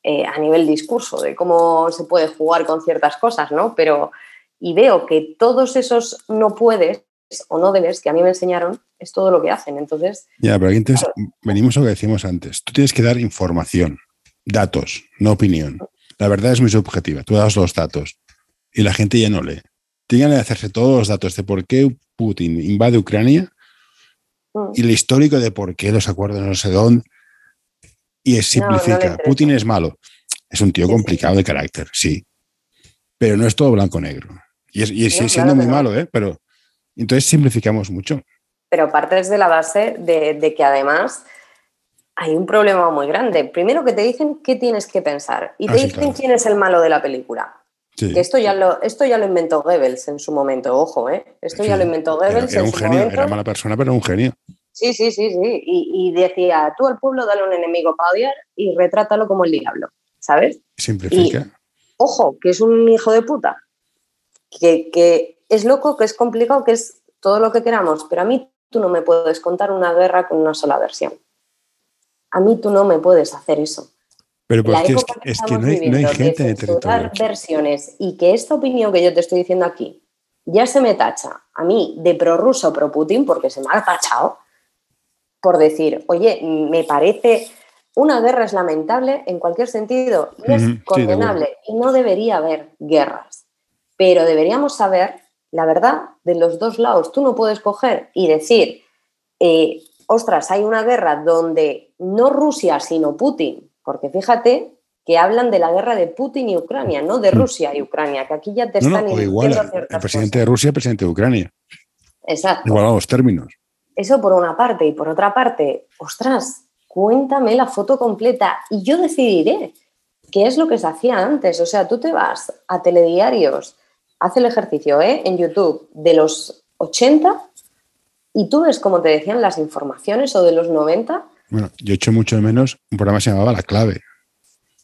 Eh, a nivel discurso, de cómo se puede jugar con ciertas cosas, ¿no? Pero, y veo que todos esos no puedes o no debes, que a mí me enseñaron, es todo lo que hacen. Entonces. Ya, pero aquí entonces venimos a lo que decimos antes. Tú tienes que dar información, datos, no opinión. La verdad es muy subjetiva. Tú das los datos y la gente ya no lee. Tienen que hacerse todos los datos de por qué Putin invade Ucrania mm. y el histórico de por qué los acuerdos no sé dónde y simplifica. Putin es malo. Es un tío complicado de carácter, sí. Pero no es todo blanco-negro. Y, y sigue siendo muy malo, ¿eh? Pero entonces simplificamos mucho. Pero partes de la base de, que además hay un problema muy grande. Primero que te dicen qué tienes que pensar y te ah, dicen quién es el malo de la película. esto, ya lo, esto ya lo inventó Goebbels en su momento, ojo, ¿eh? Esto ya lo inventó Goebbels. Era, un genio, era mala persona, pero un genio. Sí, sí, sí, sí. Y, decía, tú al pueblo dale un enemigo para odiar y retrátalo como el diablo, ¿sabes? Simplifica. ojo, que es un hijo de puta. Que, es loco, que es complicado, que es todo lo que queramos, pero a mí tú no me puedes contar una guerra con una sola versión. A mí tú no me puedes hacer eso. Pero porque es que, no, hay, gente de territorio. versiones y que esta opinión que yo te estoy diciendo aquí ya se me tacha a mí de prorruso pro Putin porque se me ha tachado por decir, oye, me parece una guerra es lamentable en cualquier sentido y es condenable y no debería haber guerras. pero deberíamos saber la verdad de los dos lados. Tú no puedes coger y decir, eh, ostras, hay una guerra donde no Rusia, sino Putin, porque fíjate que hablan de la guerra de Putin y Ucrania, no de. Rusia y Ucrania, que aquí ya te están no, igual, el presidente de Rusia, el presidente de Ucrania. Exacto. Igual a los términos. Eso por una parte. Y por otra parte, ostras, cuéntame la foto completa y yo decidiré qué es lo que se hacía antes. O sea, tú te vas a telediarios, haz el ejercicio ¿eh? en YouTube de los 80 y tú ves como te decían las informaciones o de los 90. Bueno, yo echo mucho de menos un programa que se llamaba La Clave,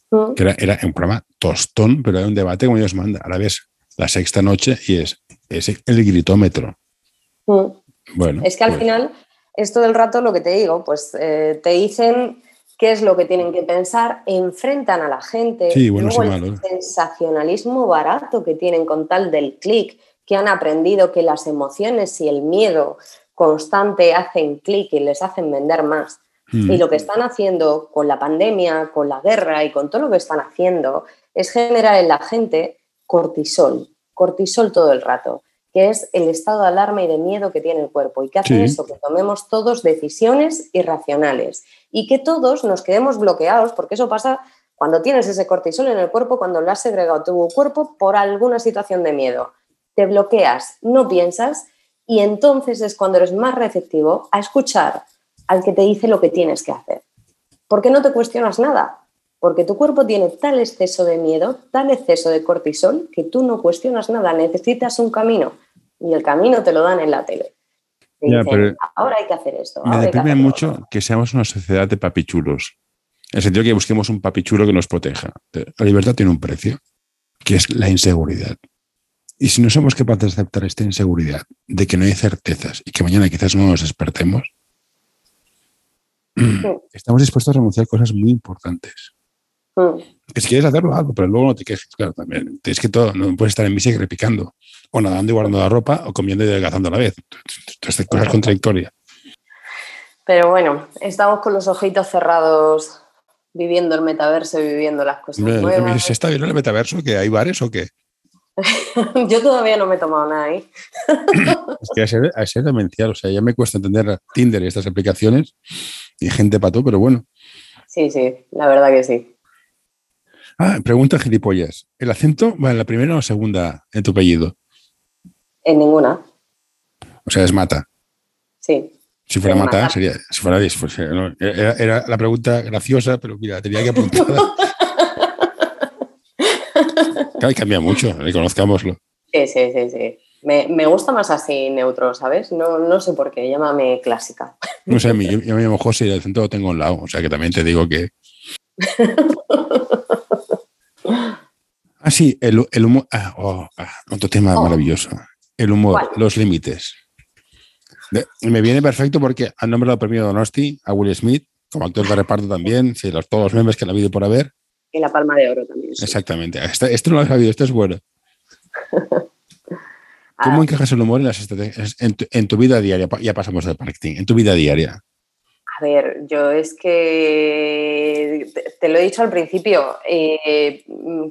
mm. que era, un programa tostón, pero era un debate como Dios manda. Ahora ves la sexta noche y es, es el gritómetro. Mm. Bueno, es que al pues final es todo el rato lo que te digo, pues eh, te dicen qué es lo que tienen que pensar, enfrentan a la gente. Sí, bueno, el sensacionalismo barato que tienen con tal del clic, que han aprendido que las emociones y el miedo constante hacen clic y les hacen vender más. Mm. Y lo que están haciendo con la pandemia, con la guerra y con todo lo que están haciendo es generar en la gente cortisol, cortisol todo el rato que es el estado de alarma y de miedo que tiene el cuerpo y que hace eso, que tomemos todos decisiones irracionales y que todos nos quedemos bloqueados, porque eso pasa cuando tienes ese cortisol en el cuerpo, cuando lo has segregado tu cuerpo por alguna situación de miedo. Te bloqueas, no piensas y entonces es cuando eres más receptivo a escuchar al que te dice lo que tienes que hacer. Porque no te cuestionas nada, porque tu cuerpo tiene tal exceso de miedo, tal exceso de cortisol, que tú no cuestionas nada, necesitas un camino y el camino te lo dan en la tele. ahora hay que hacer esto. Me deprime mucho que seamos una sociedad de papichulos. En el sentido que busquemos un papichulo que nos proteja. La libertad tiene un precio, que es la inseguridad. Y si no somos capaces de aceptar esta inseguridad, de que no hay certezas y que mañana quizás no nos despertemos, estamos dispuestos a renunciar a cosas muy importantes. Que si quieres hacerlo, algo, pero luego no te quejes, claro, también. Es que todo, no puedes estar en bici repicando, o nadando y guardando la ropa, o comiendo y adelgazando a la vez. Entonces, cosas contradictorias. Pero bueno, estamos con los ojitos cerrados, viviendo el metaverso y viviendo las cosas nuevas. ¿Se está viendo el metaverso? ¿Que hay bares o qué? Yo todavía no me he tomado nada ahí. es que a ser, a ser demencial, o sea, ya me cuesta entender Tinder y estas aplicaciones y gente pato, pero bueno. Sí, sí, la verdad que sí. Ah, pregunta gilipollas. ¿El acento va en la primera o segunda en tu apellido? En ninguna. O sea, es mata. Sí. Si fuera mata, sería. Si fuera, pues, era, la pregunta graciosa, pero mira, tenía que apuntar. claro, cambia mucho, reconozcámoslo. Sí, sí, sí, sí. Me, gusta más así neutro, ¿sabes? No, no sé por qué, llámame clásica. No sé, yo, yo me llamo José y el acento lo tengo a un lado, o sea que también te digo que. Ah, sí, el, humor. Ah, oh, ah, otro tema oh. maravilloso. El humor, los límites. me viene perfecto porque han nombrado premio Donosti a Will Smith, como actor de reparto también, sí, los, todos los memes que han habido por haber. Y la palma de oro también. Exactamente. esto no lo he sabido, esto es bueno. ¿Cómo ah. encajas el humor en, las estrategias, en, tu, vida diaria? Ya pasamos del marketing, en tu vida diaria. A ver, yo es que te lo he dicho al principio, eh,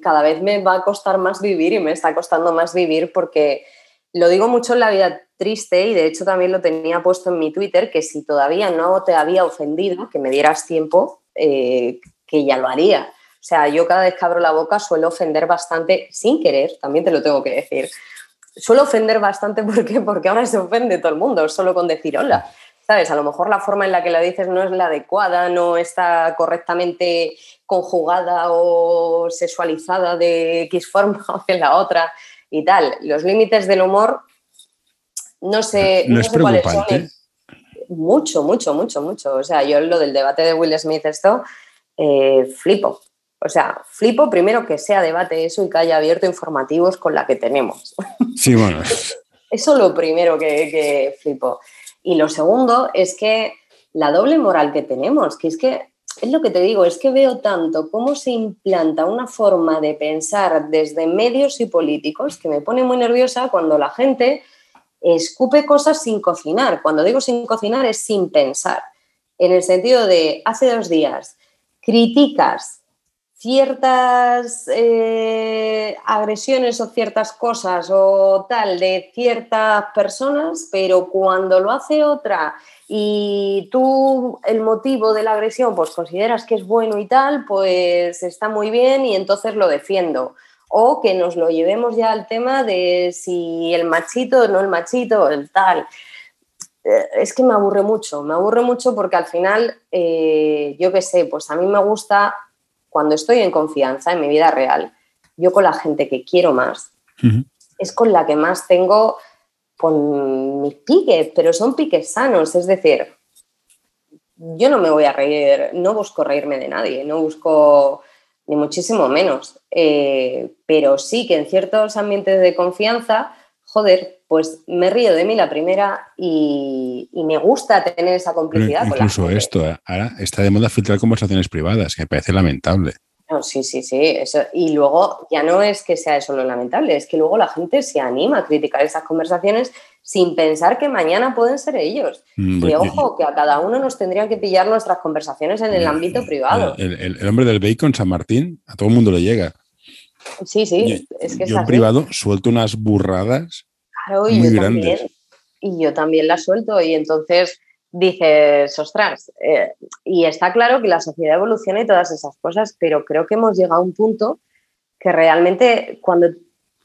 cada vez me va a costar más vivir y me está costando más vivir porque lo digo mucho en la vida triste y de hecho también lo tenía puesto en mi Twitter, que si todavía no te había ofendido, que me dieras tiempo, eh, que ya lo haría. O sea, yo cada vez que abro la boca suelo ofender bastante, sin querer, también te lo tengo que decir. Suelo ofender bastante porque, porque ahora se ofende todo el mundo, solo con decir hola. ¿Sabes? A lo mejor la forma en la que la dices no es la adecuada, no está correctamente conjugada o sexualizada de X forma o de la otra y tal. Los límites del humor, no sé, no, es preocupante. Mucho, mucho, mucho, mucho. O sea, yo lo del debate de Will Smith, esto, eh, flipo. O sea, flipo primero que sea debate eso y que haya abierto informativos con la que tenemos. Sí, bueno. eso lo primero que, que flipo. Y lo segundo es que la doble moral que tenemos, que es que, es lo que te digo, es que veo tanto cómo se implanta una forma de pensar desde medios y políticos que me pone muy nerviosa cuando la gente escupe cosas sin cocinar. Cuando digo sin cocinar es sin pensar. En el sentido de, hace dos días, criticas ciertas eh, agresiones o ciertas cosas o tal de ciertas personas, pero cuando lo hace otra y tú el motivo de la agresión pues consideras que es bueno y tal, pues está muy bien y entonces lo defiendo. O que nos lo llevemos ya al tema de si el machito, no el machito, el tal. Eh, es que me aburre mucho, me aburre mucho porque al final, eh, yo qué sé, pues a mí me gusta cuando estoy en confianza en mi vida real, yo con la gente que quiero más, es con la que más tengo con mis piques, pero son piques sanos, es decir, yo no me voy a reír, no busco reírme de nadie, no busco ni muchísimo menos, eh, pero sí que en ciertos ambientes de confianza, joder, pues me río de mí la primera y, me gusta tener esa complicidad. incluso esto, ¿eh? ahora está de moda filtrar conversaciones privadas, que me parece lamentable. No, sí, sí, sí. Eso. Y luego ya no es que sea eso lo lamentable, es que luego la gente se anima a criticar esas conversaciones sin pensar que mañana pueden ser ellos. Mm, y ojo, que a cada uno nos tendrían que pillar nuestras conversaciones en el ámbito privado. El, hombre del bacon, San Martín, a todo el mundo le llega. Sí, sí. es que yo en privado suelto unas burradas y yo También, y yo también la suelto y entonces dices, ostras, eh, y está claro que la sociedad evoluciona y todas esas cosas, pero creo que hemos llegado a un punto que realmente cuando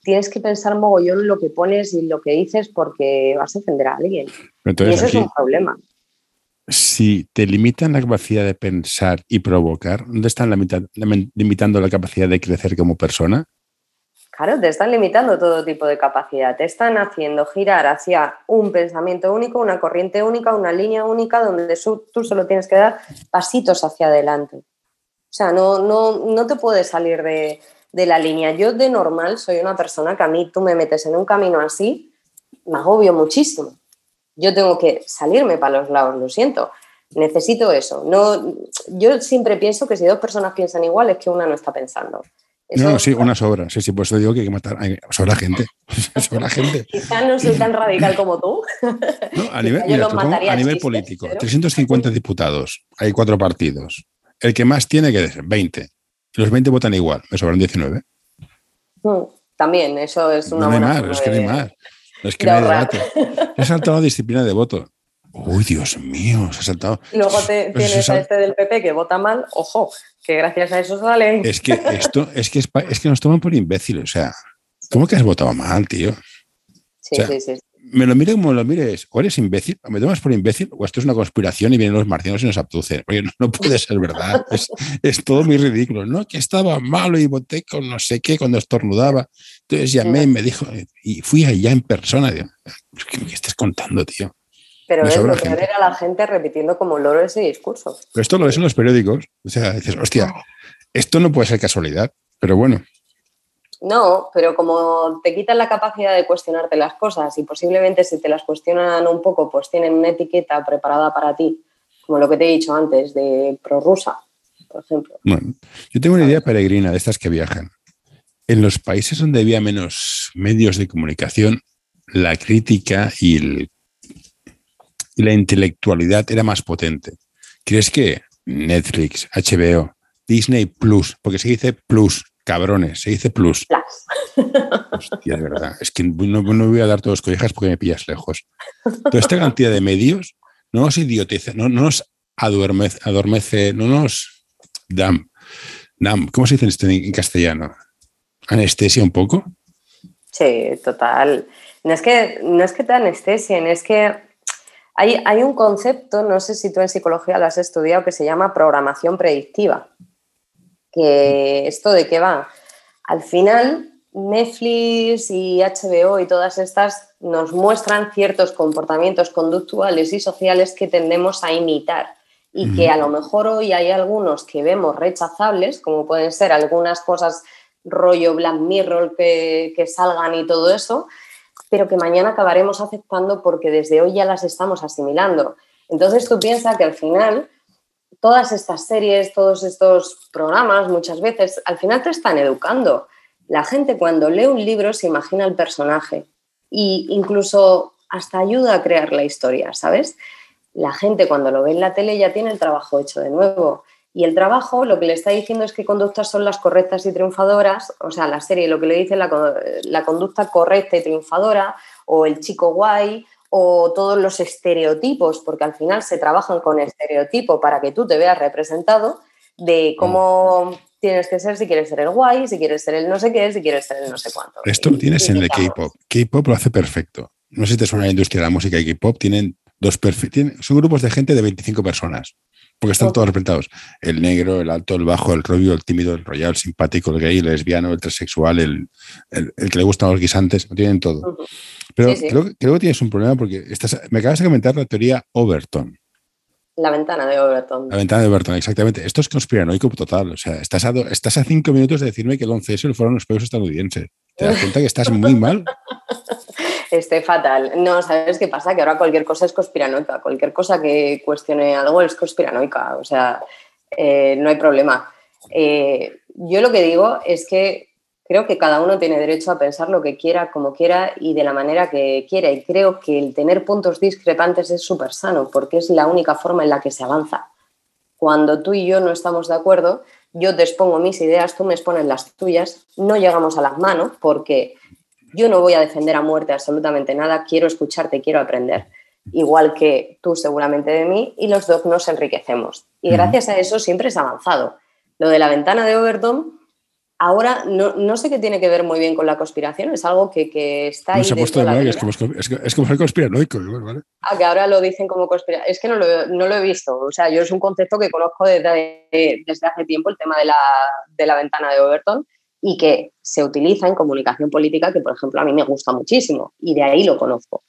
tienes que pensar mogollón lo que pones y lo que dices porque vas a ofender a alguien. y ese es un problema. Si te limitan la capacidad de pensar y provocar, ¿dónde están limitando la capacidad de crecer como persona? Claro, te están limitando todo tipo de capacidad, te están haciendo girar hacia un pensamiento único, una corriente única, una línea única donde tú solo tienes que dar pasitos hacia adelante. O sea, no, no, no te puedes salir de, la línea. Yo de normal soy una persona que a mí tú me metes en un camino así, me agobio muchísimo. Yo tengo que salirme para los lados, lo siento. Necesito eso. No, yo siempre pienso que si dos personas piensan igual es que una no está pensando no, sí, una sobra. Sí, sí, por eso digo que hay que matar. sobra gente. sobra gente. Quizá no soy tan radical como tú. a nivel, político, 350 diputados, hay cuatro partidos. El que más tiene que ser 20. Los 20 votan igual, me sobran 19. Mm, también, eso es una. No hay más, es que no hay más. Es que no hay debate. He saltado la disciplina de voto. Uy, Dios mío, se ha saltado. Y luego te, pues tienes a este del PP que vota mal, ojo, que gracias a eso sale. Es que esto, es que, es que nos toman por imbéciles. O sea, ¿cómo que has votado mal, tío? Sí, sí, sí. Me lo mire como lo mires, o eres imbécil, o me tomas por imbécil, o esto es una conspiración y vienen los marcianos y nos abducen. Porque no, puede ser verdad. es, todo muy ridículo. No, que estaba malo y voté con no sé qué cuando estornudaba. Entonces llamé y me dijo, y fui allá en persona. Digo, ¿Qué me estás contando, tío? Pero es lo que a la gente repitiendo como loro ese discurso. Pero esto lo ves en los periódicos. O sea, dices, hostia, esto no puede ser casualidad, pero bueno. No, pero como te quitan la capacidad de cuestionarte las cosas y posiblemente si te las cuestionan un poco, pues tienen una etiqueta preparada para ti, como lo que te he dicho antes de prorrusa, por ejemplo. Bueno, yo tengo una idea peregrina de estas que viajan. En los países donde había menos medios de comunicación, la crítica y el y la intelectualidad era más potente. ¿Crees que Netflix, HBO, Disney Plus, porque se dice Plus, cabrones, se dice Plus? Hostia, de verdad. Es que no, voy a dar todos collejas porque me pillas lejos. Toda esta cantidad de medios no nos idiotece, no, nos adormece, adormece, no nos dam, dam, ¿cómo se dice en castellano? ¿Anestesia un poco? Sí, total. No es que, no es que te anestesien, es que hay, un concepto, no sé si tú en psicología lo has estudiado, que se llama programación predictiva. Que ¿Esto de qué va? Al final, Netflix y HBO y todas estas nos muestran ciertos comportamientos conductuales y sociales que tendemos a imitar y que a lo mejor hoy hay algunos que vemos rechazables, como pueden ser algunas cosas rollo Black Mirror que, que salgan y todo eso, pero que mañana acabaremos aceptando porque desde hoy ya las estamos asimilando. Entonces tú piensas que al final todas estas series, todos estos programas, muchas veces, al final te están educando. La gente cuando lee un libro se imagina el personaje e incluso hasta ayuda a crear la historia, ¿sabes? La gente cuando lo ve en la tele ya tiene el trabajo hecho de nuevo. Y el trabajo lo que le está diciendo es qué conductas son las correctas y triunfadoras, o sea, la serie lo que le dice la, la conducta correcta y triunfadora, o el chico guay, o todos los estereotipos, porque al final se trabajan con estereotipo para que tú te veas representado de cómo tienes que ser si quieres ser el guay, si quieres ser el no sé qué, si quieres ser el no sé cuánto. Esto lo tienes en el K-pop. K-pop lo hace perfecto. No sé si te suena la industria de la música y K-pop. Tienen dos perfiles. Son grupos de gente de 25 personas. Porque están todos representados. El negro, el alto, el bajo, el rubio, el tímido, el royal, el simpático, el gay, el lesbiano, el transexual, el, el, que le gustan los guisantes. Lo tienen todo. Pero Creo, creo, que tienes un problema porque estás, me acabas de comentar la teoría Overton. La ventana de Overton. La ventana de Overton, exactamente. Esto es conspiranoico total. O sea, estás a, estás a cinco minutos de decirme que el 11S fueron los pueblos estadounidenses. ¿Te das cuenta que estás muy mal? Esté fatal. No, ¿sabes qué pasa? Que ahora cualquier cosa es conspiranoica. Cualquier cosa que cuestione algo es conspiranoica. O sea, eh, no hay problema. Eh, yo lo que digo es que creo que cada uno tiene derecho a pensar lo que quiera, como quiera y de la manera que quiera. Y creo que el tener puntos discrepantes es súper sano porque es la única forma en la que se avanza. Cuando tú y yo no estamos de acuerdo, yo te expongo mis ideas, tú me expones las tuyas, no llegamos a las manos porque yo no voy a defender a muerte absolutamente nada, quiero escucharte, quiero aprender, igual que tú seguramente de mí, y los dos nos enriquecemos. Y gracias a eso siempre es avanzado. Lo de la ventana de Overton Ahora no, sé qué tiene que ver muy bien con la conspiración, es algo que, está ahí. No se ha puesto de moda, es como, es, es como ser conspiranoico. ¿vale? Ah, que ahora lo dicen como conspiración. Es que no lo, he visto. O sea, yo es un concepto que conozco desde, desde hace tiempo, el tema de la, de la ventana de Overton, y que se utiliza en comunicación política, que por ejemplo a mí me gusta muchísimo, y de ahí lo conozco.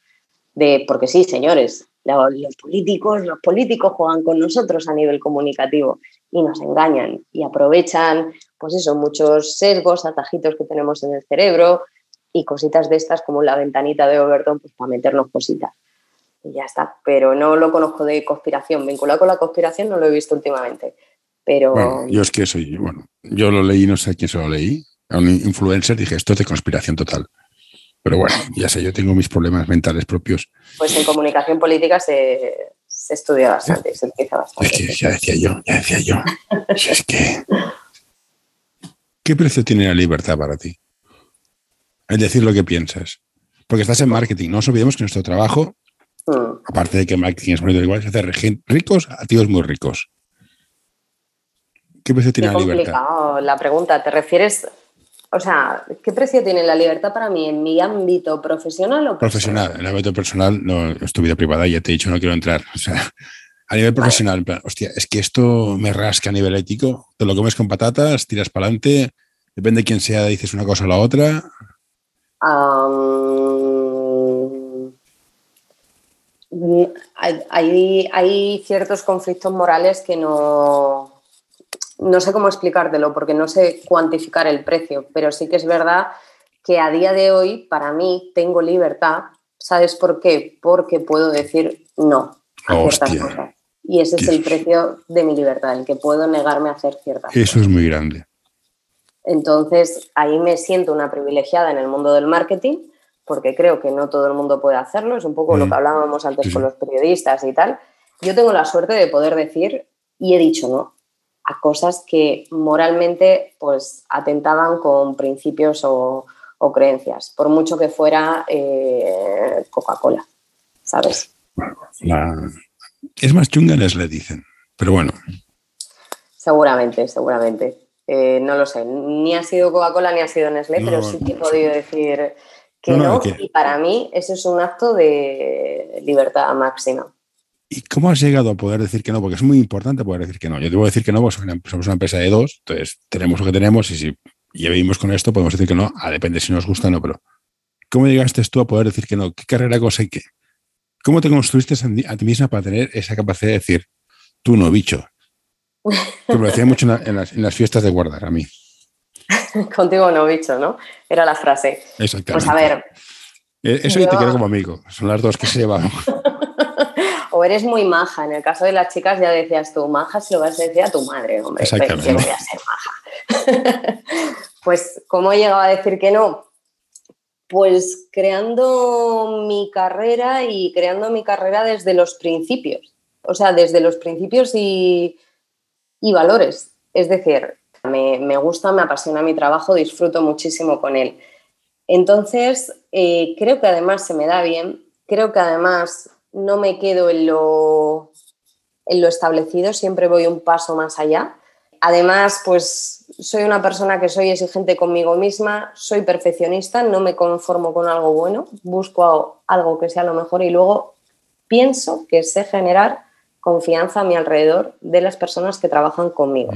De, porque sí, señores, los políticos, los políticos juegan con nosotros a nivel comunicativo y nos engañan y aprovechan, pues eso, muchos sesgos, atajitos que tenemos en el cerebro y cositas de estas como la ventanita de Overton, pues para meternos cositas. Y ya está, pero no lo conozco de conspiración, vinculado con la conspiración no lo he visto últimamente. Pero... Bueno, yo es que soy, bueno, yo lo leí, no sé a quién se lo leí, a un influencer, dije, esto es de conspiración total. Pero bueno, ya sé, yo tengo mis problemas mentales propios. Pues en comunicación política se, se estudia bastante, se utiliza bastante. Es que ya decía yo, ya decía yo. es que. ¿Qué precio tiene la libertad para ti? Es decir lo que piensas. Porque estás en marketing. No nos olvidemos que nuestro trabajo, mm. aparte de que marketing es muy igual, es hacer ricos a tíos muy ricos. ¿Qué precio tiene la libertad? La pregunta, ¿te refieres o sea, ¿qué precio tiene la libertad para mí en mi ámbito profesional o profesional? en el ámbito personal, no, es tu vida privada, ya te he dicho, no quiero entrar. O sea, a nivel profesional, hostia, es que esto me rasca a nivel ético. Te lo comes con patatas, tiras para adelante, depende de quién sea, dices una cosa o la otra. hay, hay ciertos conflictos morales que no no sé cómo explicártelo porque no sé cuantificar el precio, pero sí que es verdad que a día de hoy para mí tengo libertad. ¿Sabes por qué? Porque puedo decir no a ciertas cosas. Y ese es el precio de mi libertad, el que puedo negarme a hacer ciertas cosas. Eso es muy grande. Entonces, ahí me siento una privilegiada en el mundo del marketing, porque creo que no todo el mundo puede hacerlo. Es un poco lo mm. que hablábamos antes con los periodistas y tal. Yo tengo la suerte de poder decir, y he dicho no, a cosas que moralmente pues atentaban con principios o, creencias, por mucho que fuera eh, Coca-Cola, ¿sabes? Es más chunga le dicen, pero bueno. Seguramente, seguramente. Eh, no lo sé, ni ha sido Coca-Cola ni ha sido Nestlé, pero sí que he podido decir que no, y para mí eso es un acto de libertad máxima. ¿Y cómo has llegado a poder decir que no? Porque es muy importante poder decir que no. Yo debo decir que no, porque somos una empresa de dos, entonces tenemos lo que tenemos y si ya vivimos con esto, podemos decir que no, a depende si nos gusta o no, pero ¿cómo llegaste tú a poder decir que no? ¿Qué carrera cosa y qué? ¿Cómo te construiste a ti misma para tener esa capacidad de decir, tú no, bicho? Que me decía mucho en, las, fiestas de guardar a mí. Contigo no, bicho, ¿no? Era la frase. Exactamente. Pues a ver. Eh, eso y te quiero como amigo. Son las dos que se llevan. o eres muy maja. En el caso de las chicas ya decías tú, maja se lo vas a decir a tu madre, hombre, pero que voy a ser maja. pues, ¿cómo he llegado a decir que no? Pues creando mi carrera y creando mi carrera desde los principios. O sea, desde los principios y, y valores. Es decir, me, gusta, me apasiona mi trabajo, disfruto muchísimo con él. Entonces, eh, creo que además se me da bien, creo que además no me quedo en lo, en lo establecido, siempre voy un paso más allá. Además, pues soy una persona que soy exigente conmigo misma, soy perfeccionista, no me conformo con algo bueno, busco algo que sea lo mejor y luego pienso que sé generar confianza a mi alrededor de las personas que trabajan conmigo.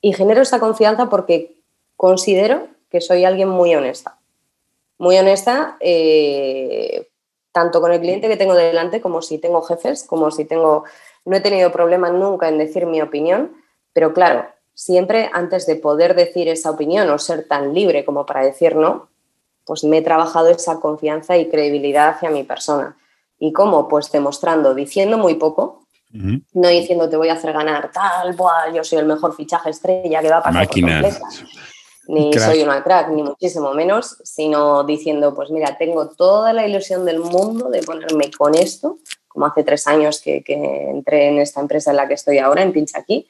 Y genero esa confianza porque considero que soy alguien muy honesta. Muy honesta, eh, tanto con el cliente que tengo delante como si tengo jefes, como si tengo... No he tenido problema nunca en decir mi opinión, pero claro, siempre antes de poder decir esa opinión o ser tan libre como para decir no, pues me he trabajado esa confianza y credibilidad hacia mi persona. ¿Y cómo? Pues demostrando, diciendo muy poco, no diciendo te voy a hacer ganar tal, yo soy el mejor fichaje estrella que va a pasar Máquina. Ni soy una crack, ni muchísimo menos, sino diciendo, pues mira, tengo toda la ilusión del mundo de ponerme con esto, como hace tres años que, entré en esta empresa en la que estoy ahora, en Pincha Aquí.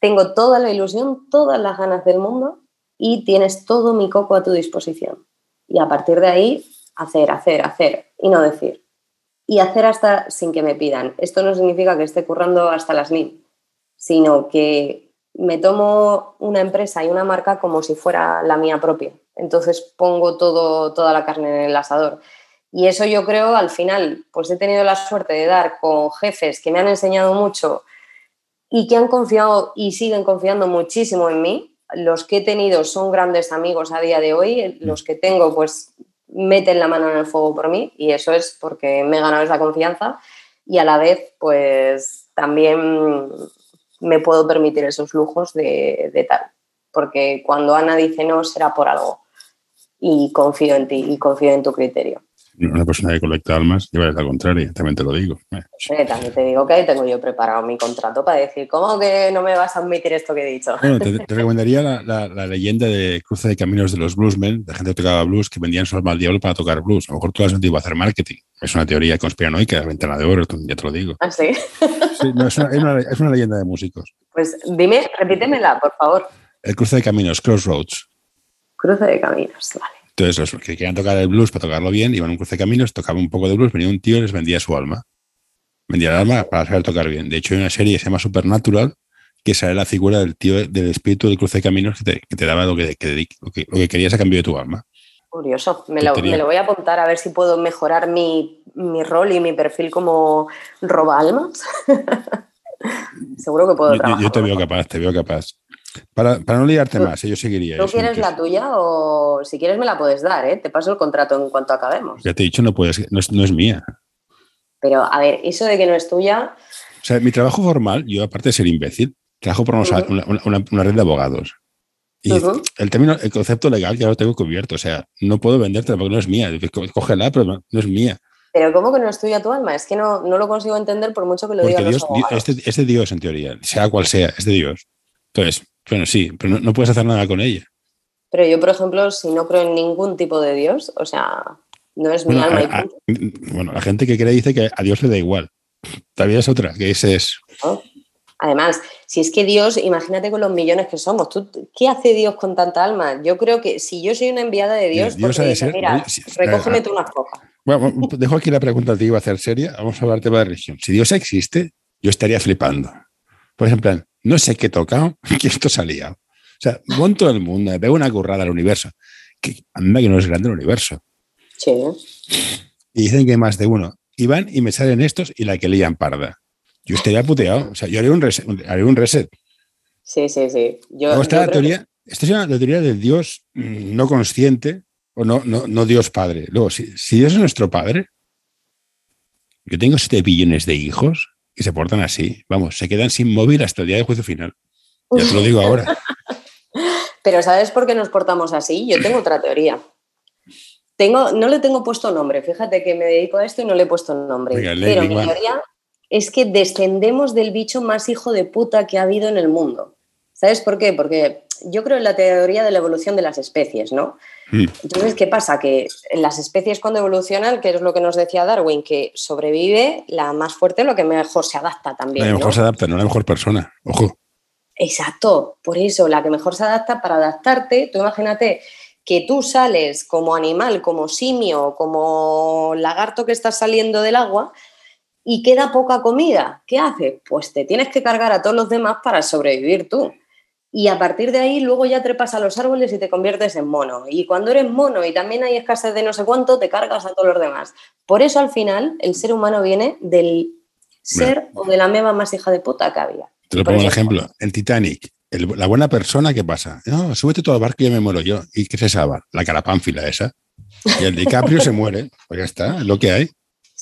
Tengo toda la ilusión, todas las ganas del mundo y tienes todo mi coco a tu disposición. Y a partir de ahí, hacer, hacer, hacer y no decir y hacer hasta sin que me pidan. Esto no significa que esté currando hasta las mil, sino que me tomo una empresa y una marca como si fuera la mía propia. Entonces pongo todo, toda la carne en el asador. Y eso yo creo, al final, pues he tenido la suerte de dar con jefes que me han enseñado mucho y que han confiado y siguen confiando muchísimo en mí. Los que he tenido son grandes amigos a día de hoy, los que tengo, pues meten la mano en el fuego por mí y eso es porque me he ganado esa confianza y a la vez pues también me puedo permitir esos lujos de, de tal. Porque cuando Ana dice no será por algo y confío en ti y confío en tu criterio una persona que colecta almas lleva la contraria, también te lo digo. Eh, también te digo que ahí tengo yo preparado mi contrato para decir, ¿cómo que no me vas a admitir esto que he dicho? Bueno, te, recomendaría la, la, leyenda de cruce de caminos de los bluesmen, de gente que tocaba blues, que vendían su alma al diablo para tocar blues. A lo mejor tú has sentido a hacer marketing. Es una teoría conspiranoica, ventana de oro, ya te lo digo. ¿Ah, sí? sí no, es, una, es, una, leyenda de músicos. Pues dime, repítemela, por favor. El cruce de caminos, Crossroads. Cruce de caminos, vale. Entonces, los que querían tocar el blues para tocarlo bien, iban a un cruce de caminos, tocaban un poco de blues, venía un tío y les vendía su alma. Vendía el alma para saber tocar bien. De hecho, hay una serie que se llama Supernatural, que sale la figura del tío, del espíritu del cruce de caminos que te, daba lo que, lo que, querías a cambio de tu alma. Curioso. Me lo, voy a apuntar a ver si puedo mejorar mi, rol y mi perfil como roba almas. Seguro que puedo trabajar. Yo, te veo capaz, te veo capaz. Para, no liarte más, yo seguiría. ¿Tú quieres la tuya o si quieres me la puedes dar? ¿eh? Te paso el contrato en cuanto acabemos. Ya te he dicho, no puedes, no es, mía. Pero, a ver, eso de que no es tuya. O sea, mi trabajo formal, yo aparte de ser imbécil, trabajo por una, red de abogados. Y el término, el concepto legal ya lo tengo cubierto. O sea, no puedo venderte porque no es mía. Cógela, pero no, es mía. Pero ¿cómo que no es tuya tu alma? Es que no, no lo consigo entender por mucho que lo diga. Dios, este, este Dios, en teoría, sea cual sea, es de Dios. Entonces, bueno, sí, pero no, puedes hacer nada con ella. Pero yo, por ejemplo, si no creo en ningún tipo de Dios, o sea, no es mi alma. bueno, la gente que cree dice que a Dios le da igual. Todavía es otra, que ese es... Además, si es que Dios, imagínate con los millones que somos, ¿qué hace Dios con tanta alma? Yo creo que si yo soy una enviada de Dios, Dios porque dice, mira, recógeme tú unas cojas. Bueno, dejo aquí la pregunta, te iba a hacer seria. Vamos a hablar tema de religión. Si Dios existe, yo estaría flipando. Por ejemplo, no sé qué toca, que esto salía. O sea, monto el mundo, veo una currada al universo. Que anda que no es grande el universo. Sí. Y dicen que hay más de uno. Y van y me salen estos y la que leían parda. Yo estaría puteado. O sea, yo haría un reset. un reset. Sí, sí, sí. Yo, está la teoría, Esta es una teoría del Dios mm, no consciente o no, no, no Dios Padre. Luego, si, si Dios es nuestro Padre, yo tengo siete billones de hijos, y se portan así. Vamos, se quedan sin móvil hasta el día del juicio final. Ya te lo digo ahora. Pero ¿sabes por qué nos portamos así? Yo tengo otra teoría. Tengo, no le tengo puesto nombre, fíjate que me dedico a esto y no le he puesto nombre. pero mi teoría es que descendemos del bicho más hijo de puta que ha habido en el mundo. ¿Sabes por qué? Porque yo creo en la teoría de la evolución de las especies, ¿no? Hmm. Entonces, ¿qué pasa? Que las especies cuando evolucionan, que es lo que nos decía Darwin, que sobrevive la más fuerte, lo que mejor se adapta también. La mejor se adapta, no la mejor persona, ojo. Exacto, por eso la que mejor se adapta para adaptarte, tú imagínate que tú sales como animal, como simio, como lagarto que estás saliendo del agua y queda poca comida. ¿Qué haces? Pues te tienes que cargar a todos los demás para sobrevivir tú. Y a partir de ahí luego ya trepas a los árboles y te conviertes en mono. Y cuando eres mono y también hay escasez de no sé cuánto, te cargas a todos los demás. Por eso al final el ser humano viene del ser o de la meba más hija de puta que había. Te lo pongo un ejemplo. En Titanic, la buena persona, ¿qué pasa? No, súbete todo al barco y ya me muero yo. ¿Y qué se sabe? La carapánfila esa. Y el DiCaprio se muere. Pues ya está, es lo que hay.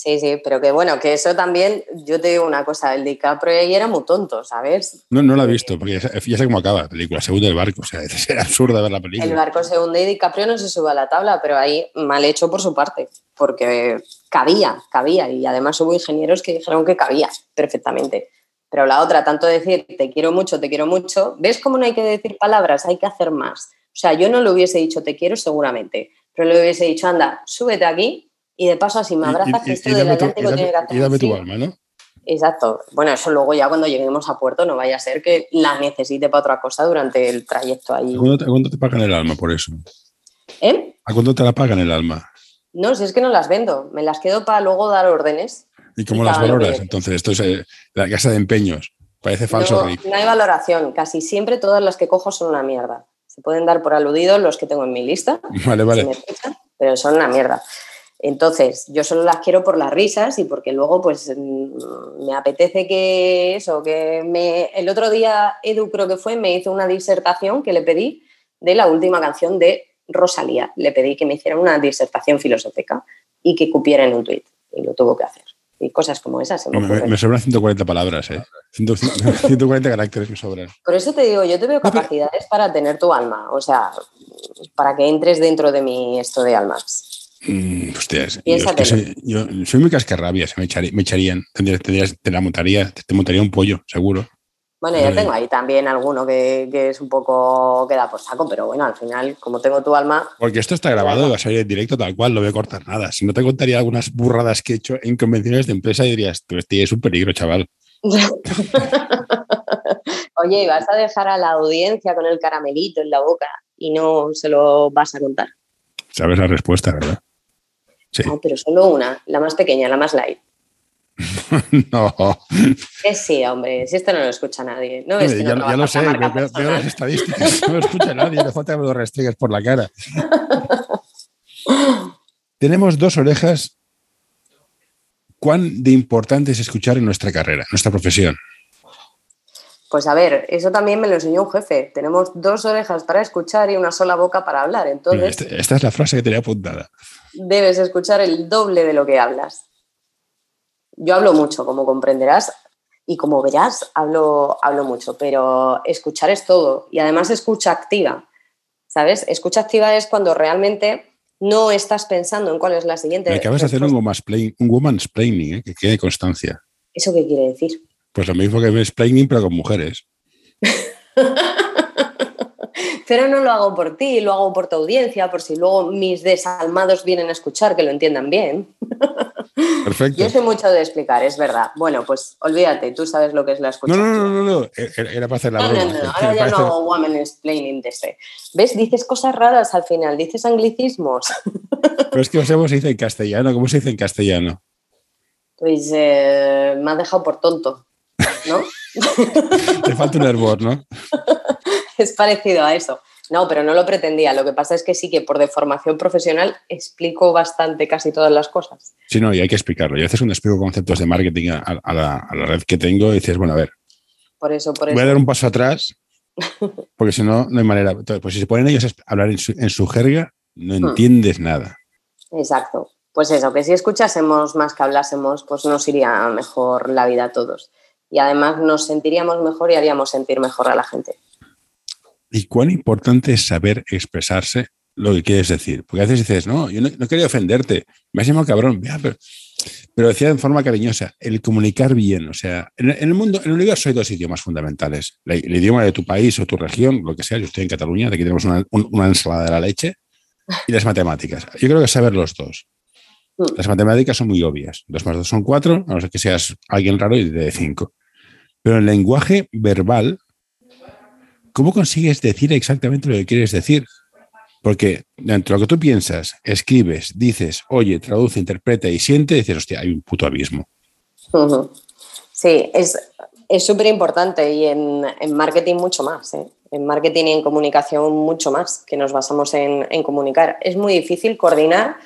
Sí, sí, pero que bueno, que eso también, yo te digo una cosa, el DiCaprio ahí era muy tonto, ¿sabes? No, no la he visto, porque ya sé, cómo acaba la película, se hunde el barco, o sea, es absurdo ver la película. El barco se hunde y DiCaprio no se sube a la tabla, pero ahí mal hecho por su parte, porque cabía, cabía, y además hubo ingenieros que dijeron que cabía perfectamente. Pero la otra, tanto decir te quiero mucho, te quiero mucho, ¿ves cómo no hay que decir palabras? Hay que hacer más. O sea, yo no le hubiese dicho te quiero seguramente, pero le hubiese dicho, anda, súbete aquí y de paso así me abrazas, que esto del Atlántico tiene que hacer Y dame tu alma, ¿no? Exacto. Bueno, eso luego ya cuando lleguemos a puerto no vaya a ser que la necesite para otra cosa durante el trayecto ahí. ¿A cuánto te, pagan el alma por eso? ¿Eh? ¿A cuánto te la pagan el alma? No, si es que no las vendo, me las quedo para luego dar órdenes. ¿Y cómo las valoras? Entonces, esto es eh, la casa de empeños. Parece falso. No, no hay valoración. Casi siempre todas las que cojo son una mierda. Se pueden dar por aludidos los que tengo en mi lista. Vale, vale. pero son una mierda. Entonces, yo solo las quiero por las risas y porque luego, pues, mm, me apetece que eso, que me... El otro día, Edu creo que fue, me hizo una disertación que le pedí de la última canción de Rosalía. Le pedí que me hiciera una disertación filosófica y que cupiera en un tuit. Y lo tuvo que hacer y cosas como esas. me, sobran 140 palabras, ¿eh? 140 caracteres me sobran. Por eso te digo, yo te veo capacidades para tener tu alma, o sea, para que entres dentro de mi esto de almas. Mm, hostias, yo, soy, muy cascarrabia, se me, echarían, te la montaría, te montaría un pollo, seguro. Bueno, yo tengo ahí también alguno que, es un poco queda por saco, pero bueno, al final, como tengo tu alma. Porque esto está grabado y va a salir en directo tal cual, no voy a cortar nada. Si no te contaría algunas burradas que he hecho en convenciones de empresa, dirías, tú este es un peligro, chaval. Oye, ¿y vas a dejar a la audiencia con el caramelito en la boca y no se lo vas a contar? Sabes la respuesta, ¿verdad? Sí. No, pero solo una, la más pequeña, la más light. no. Que sí, hombre, si esto no lo escucha nadie. No, ya, lo sé, veo, las estadísticas, no lo escucha nadie, le falta que me lo restregues por la cara. Tenemos dos orejas. ¿Cuán de importante es escuchar en nuestra carrera, en nuestra profesión? Pues a ver, eso también me lo enseñó un jefe. Tenemos dos orejas para escuchar y una sola boca para hablar. Entonces, esta, esta es la frase que tenía apuntada. Debes escuchar el doble de lo que hablas. Yo hablo mucho, como comprenderás, y como verás, hablo, hablo mucho, pero escuchar es todo. Y además escucha activa, ¿sabes? Escucha activa es cuando realmente no estás pensando en cuál es la siguiente. Me acabas de hacer un woman's planning, ¿eh? que quede constancia. ¿Eso qué quiere decir? Pues lo mismo que planning, pero con mujeres. pero no lo hago por ti, lo hago por tu audiencia, por si luego mis desalmados vienen a escuchar, que lo entiendan bien. Perfecto. Yo sé mucho de explicar, es verdad. Bueno, pues olvídate, tú sabes lo que es la escucha. No, no, no, no, no. Era para hacer la broma. No, no, no, ahora ya no hago woman explaining de este. ¿Ves? Dices cosas raras al final, dices anglicismos. Pero es que no sé cómo se dice en castellano. ¿Cómo se dice en castellano? Pues eh, me ha dejado por tonto, ¿no? Te falta un hervor, ¿no? es parecido a eso. No, pero no lo pretendía. Lo que pasa es que sí que por deformación profesional explico bastante casi todas las cosas. Sí, no, y hay que explicarlo. Y a veces cuando explico conceptos de marketing a, la, red que tengo, dices, bueno, a ver. Por eso, por Voy a dar un paso atrás, porque si no, no hay manera. pues si se ponen ellos a hablar en su, jerga, no hmm. entiendes nada. Exacto. Pues eso, que si escuchásemos más que hablásemos, pues nos iría mejor la vida a todos. Y además nos sentiríamos mejor y haríamos sentir mejor a la gente y cuán importante es saber expresarse lo que quieres decir. Porque a veces dices, no, yo no, quería ofenderte, me has llamado cabrón, pero, decía de forma cariñosa, el comunicar bien. O sea, en, el mundo, en el universo hay dos idiomas fundamentales: el, idioma de tu país o tu región, lo que sea. Yo estoy en Cataluña, de aquí tenemos una, ensalada de la leche, y las matemáticas. Yo creo que saber los dos. Mm. Las matemáticas son muy obvias. Dos más dos son cuatro, a no ser que seas alguien raro y de cinco. Pero el lenguaje verbal ¿cómo consigues decir exactamente lo que quieres decir? Porque dentro de lo que tú piensas, escribes, dices, oye, traduce, interpreta y siente, dices, hostia, hay un puto abismo. Sí, es súper importante y en, marketing mucho más. ¿eh? En marketing y en comunicación mucho más, que nos basamos en comunicar. Es muy difícil coordinar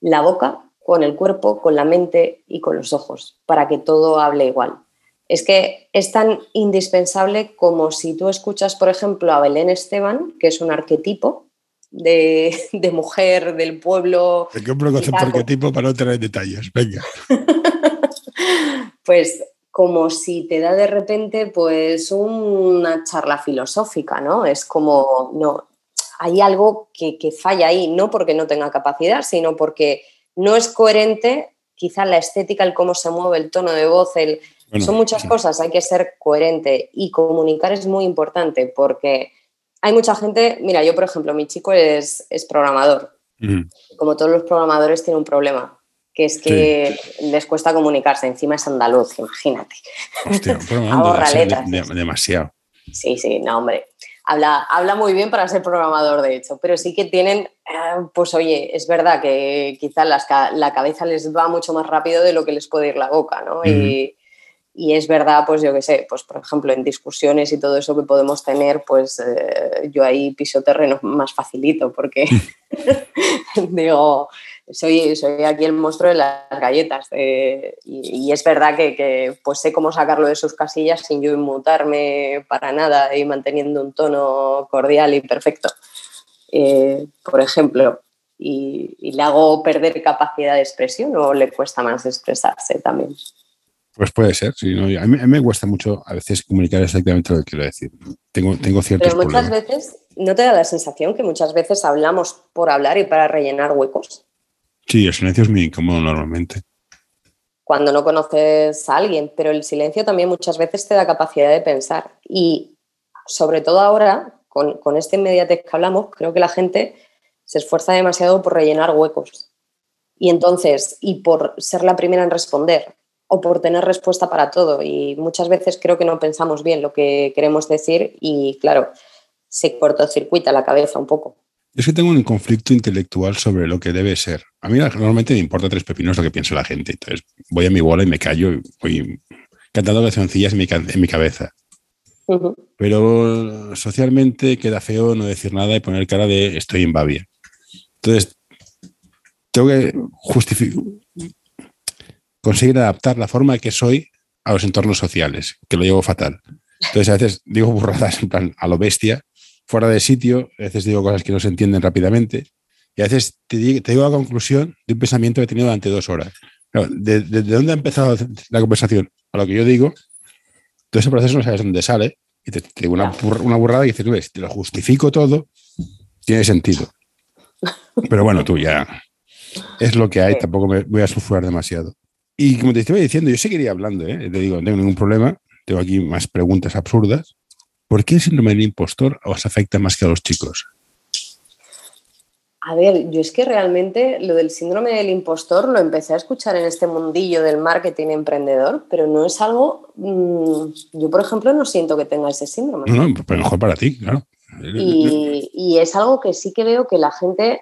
la boca con el cuerpo, con la mente y con los ojos, para que todo hable igual. Es que es tan indispensable como si tú escuchas, por ejemplo, a Belén Esteban, que es un arquetipo, de, mujer del pueblo. Te compro concepto arquetipo para no tener detalles. Venga. pues como si te da de repente pues una charla filosófica, ¿no? Es como, no, hay algo que, falla ahí, no porque no tenga capacidad, sino porque no es coherente quizá la estética, el cómo se mueve, el tono de voz, el... son muchas cosas, hay que ser coherente y comunicar es muy importante porque hay mucha gente, mira, yo por ejemplo, mi chico es, programador. Como todos los programadores tiene un problema, que es que les cuesta comunicarse, encima es andaluz, imagínate. Hostia, demasiado. Sí, sí, no, hombre. Habla, habla muy bien para ser programador, de hecho, pero sí que tienen, eh, pues oye, es verdad que quizás la cabeza les va mucho más rápido de lo que les puede ir la boca, ¿no? y, y es verdad, pues yo qué sé, pues por ejemplo en discusiones y todo eso que podemos tener, pues eh, yo ahí piso terreno más facilito porque digo, soy, soy aquí el monstruo de las galletas eh, y, es verdad que, pues sé cómo sacarlo de sus casillas sin yo inmutarme para nada y manteniendo un tono cordial y perfecto. Eh, por ejemplo, y, y le hago perder capacidad de expresión o le cuesta más expresarse también. Pues puede ser, sí, a, mí, me cuesta mucho a veces comunicar exactamente lo que quiero decir. Tengo, tengo ciertos Pero muchas veces, ¿no te da la sensación que muchas veces hablamos por hablar y para rellenar huecos? Sí, el silencio es muy incómodo normalmente. Cuando no conoces a alguien, pero el silencio también muchas veces te da capacidad de pensar. Y sobre todo ahora, con, con este inmediatez que hablamos, creo que la gente se esfuerza demasiado por rellenar huecos. Y entonces, y por ser la primera en responder, o por tener respuesta para todo. Y muchas veces creo que no pensamos bien lo que queremos decir y, claro, se cortocircuita la cabeza un poco. Es que tengo un conflicto intelectual sobre lo que debe ser. A mí normalmente me importa tres pepinos lo que piensa la gente. Entonces voy a mi bola y me callo y voy cantando cancioncillas en mi, en mi cabeza. Pero socialmente queda feo no decir nada y poner cara de estoy en Babia. Entonces, tengo que justificar conseguir adaptar la forma que soy a los entornos sociales, que lo llevo fatal. Entonces a veces digo burradas en plan a lo bestia, fuera de sitio, a veces digo cosas que no se entienden rápidamente y a veces te, digo la conclusión de un pensamiento que he tenido durante dos horas. ¿De, dónde ha empezado la conversación a lo que yo digo? Todo ese proceso no sabes dónde sale y te, digo una, burrada y dices, ves, te lo justifico todo, tiene sentido. Pero bueno, tú ya es lo que hay, tampoco me voy a sulfurar demasiado. Y como te estaba diciendo, yo seguiría hablando, ¿eh? te digo, no tengo ningún problema, tengo aquí más preguntas absurdas. ¿Por qué el síndrome del impostor os afecta más que a los chicos? A ver, yo es que realmente lo del síndrome del impostor lo empecé a escuchar en este mundillo del marketing emprendedor, pero no es algo. Mm, yo, por ejemplo, no siento que tenga ese síndrome. No, pero mejor para ti, claro. Y, es algo que sí que veo que la gente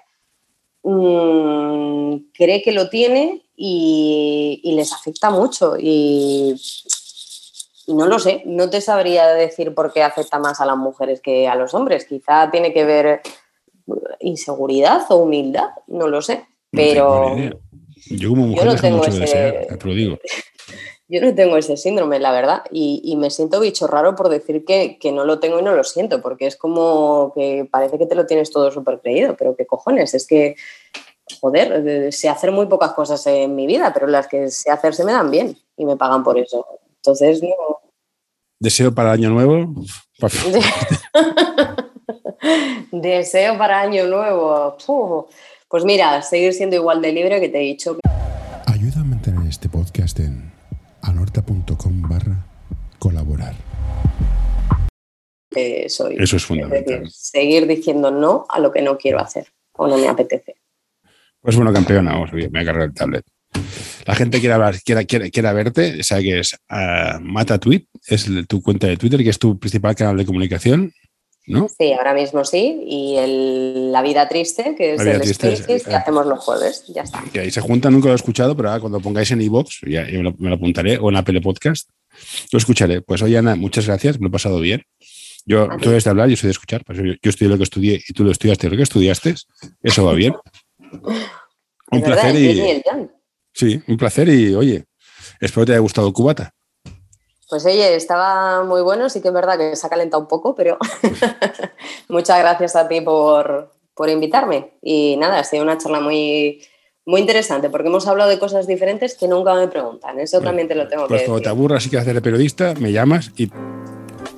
mm, cree que lo tiene y, les afecta mucho. Y, no lo sé, no te sabría decir por qué afecta más a las mujeres que a los hombres. Quizá tiene que ver inseguridad o humildad, no lo sé. Pero yo como mujer no tengo ese, te lo digo. Yo no tengo ese síndrome, la verdad, y, me siento bicho raro por decir que, que, no lo tengo y no lo siento, porque es como que parece que te lo tienes todo súper creído, pero qué cojones, es que joder, sé hacer muy pocas cosas en mi vida, pero las que sé hacer se me dan bien y me pagan por eso. Entonces, no. ¿Deseo para año nuevo? Deseo para año nuevo. Pues mira, seguir siendo igual de libre que te he dicho. Ayuda a mantener este podcast en anorta.com barra colaborar. soy. Eso es fundamental. seguir diciendo no a lo que no quiero hacer o no me apetece. Pues bueno, campeona, vamos, me voy a cargar el tablet. la gente quiera, hablar, quiera, quiera, quiera verte, sabe que es uh, Mata Tweet, es tu cuenta de Twitter, que es tu principal canal de comunicación. ¿No? Sí, ahora mismo sí. Y el, La Vida Triste, que es el Spaces, que hacemos los jueves. Ya está. Que ahí se juntan, nunca lo he escuchado, pero ahora cuando pongáis en iVoox, ya, ya me, lo, me, lo, apuntaré, o en Apple Podcast, lo escucharé. Pues oye, Ana, muchas gracias, me lo he pasado bien. Yo, tú debes de hablar, yo soy de escuchar. Pues yo, yo estudié lo que estudié y tú lo estudiaste lo que estudiaste. Eso va bien. un placer verdad, y. Sí, un placer y oye, espero que te haya gustado cubata. Pues oye, estaba muy bueno, sí que es verdad que se ha calentado un poco, pero muchas gracias a ti por, por, invitarme. Y nada, ha sido una charla muy, muy interesante porque hemos hablado de cosas diferentes que nunca me preguntan. Eso bueno, también te lo tengo pues que cuando decir. te aburras y quieres hacer de periodista, me llamas y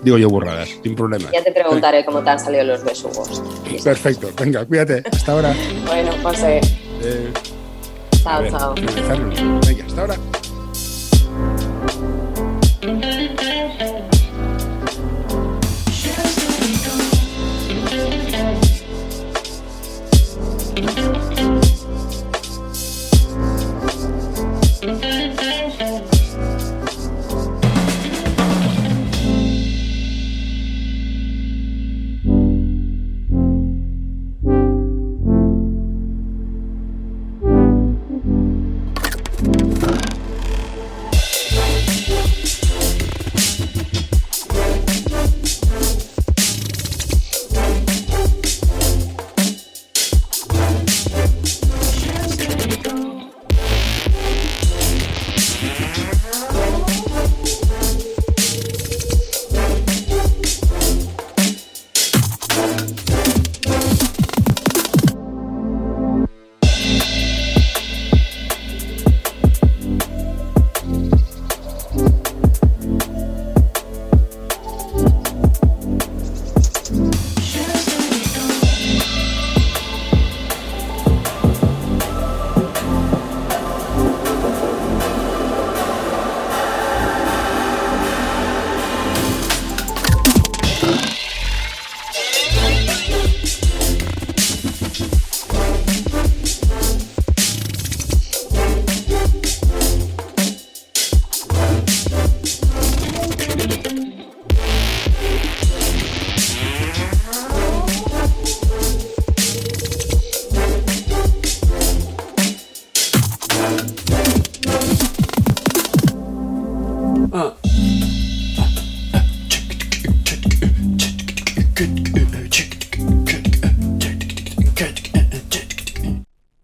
digo yo burradas, sin problema. Ya te preguntaré cómo te han salido los besugos. Perfecto, venga, cuídate. Hasta ahora. bueno, José. Eh, chao, ver, chao. Venga, hasta ahora.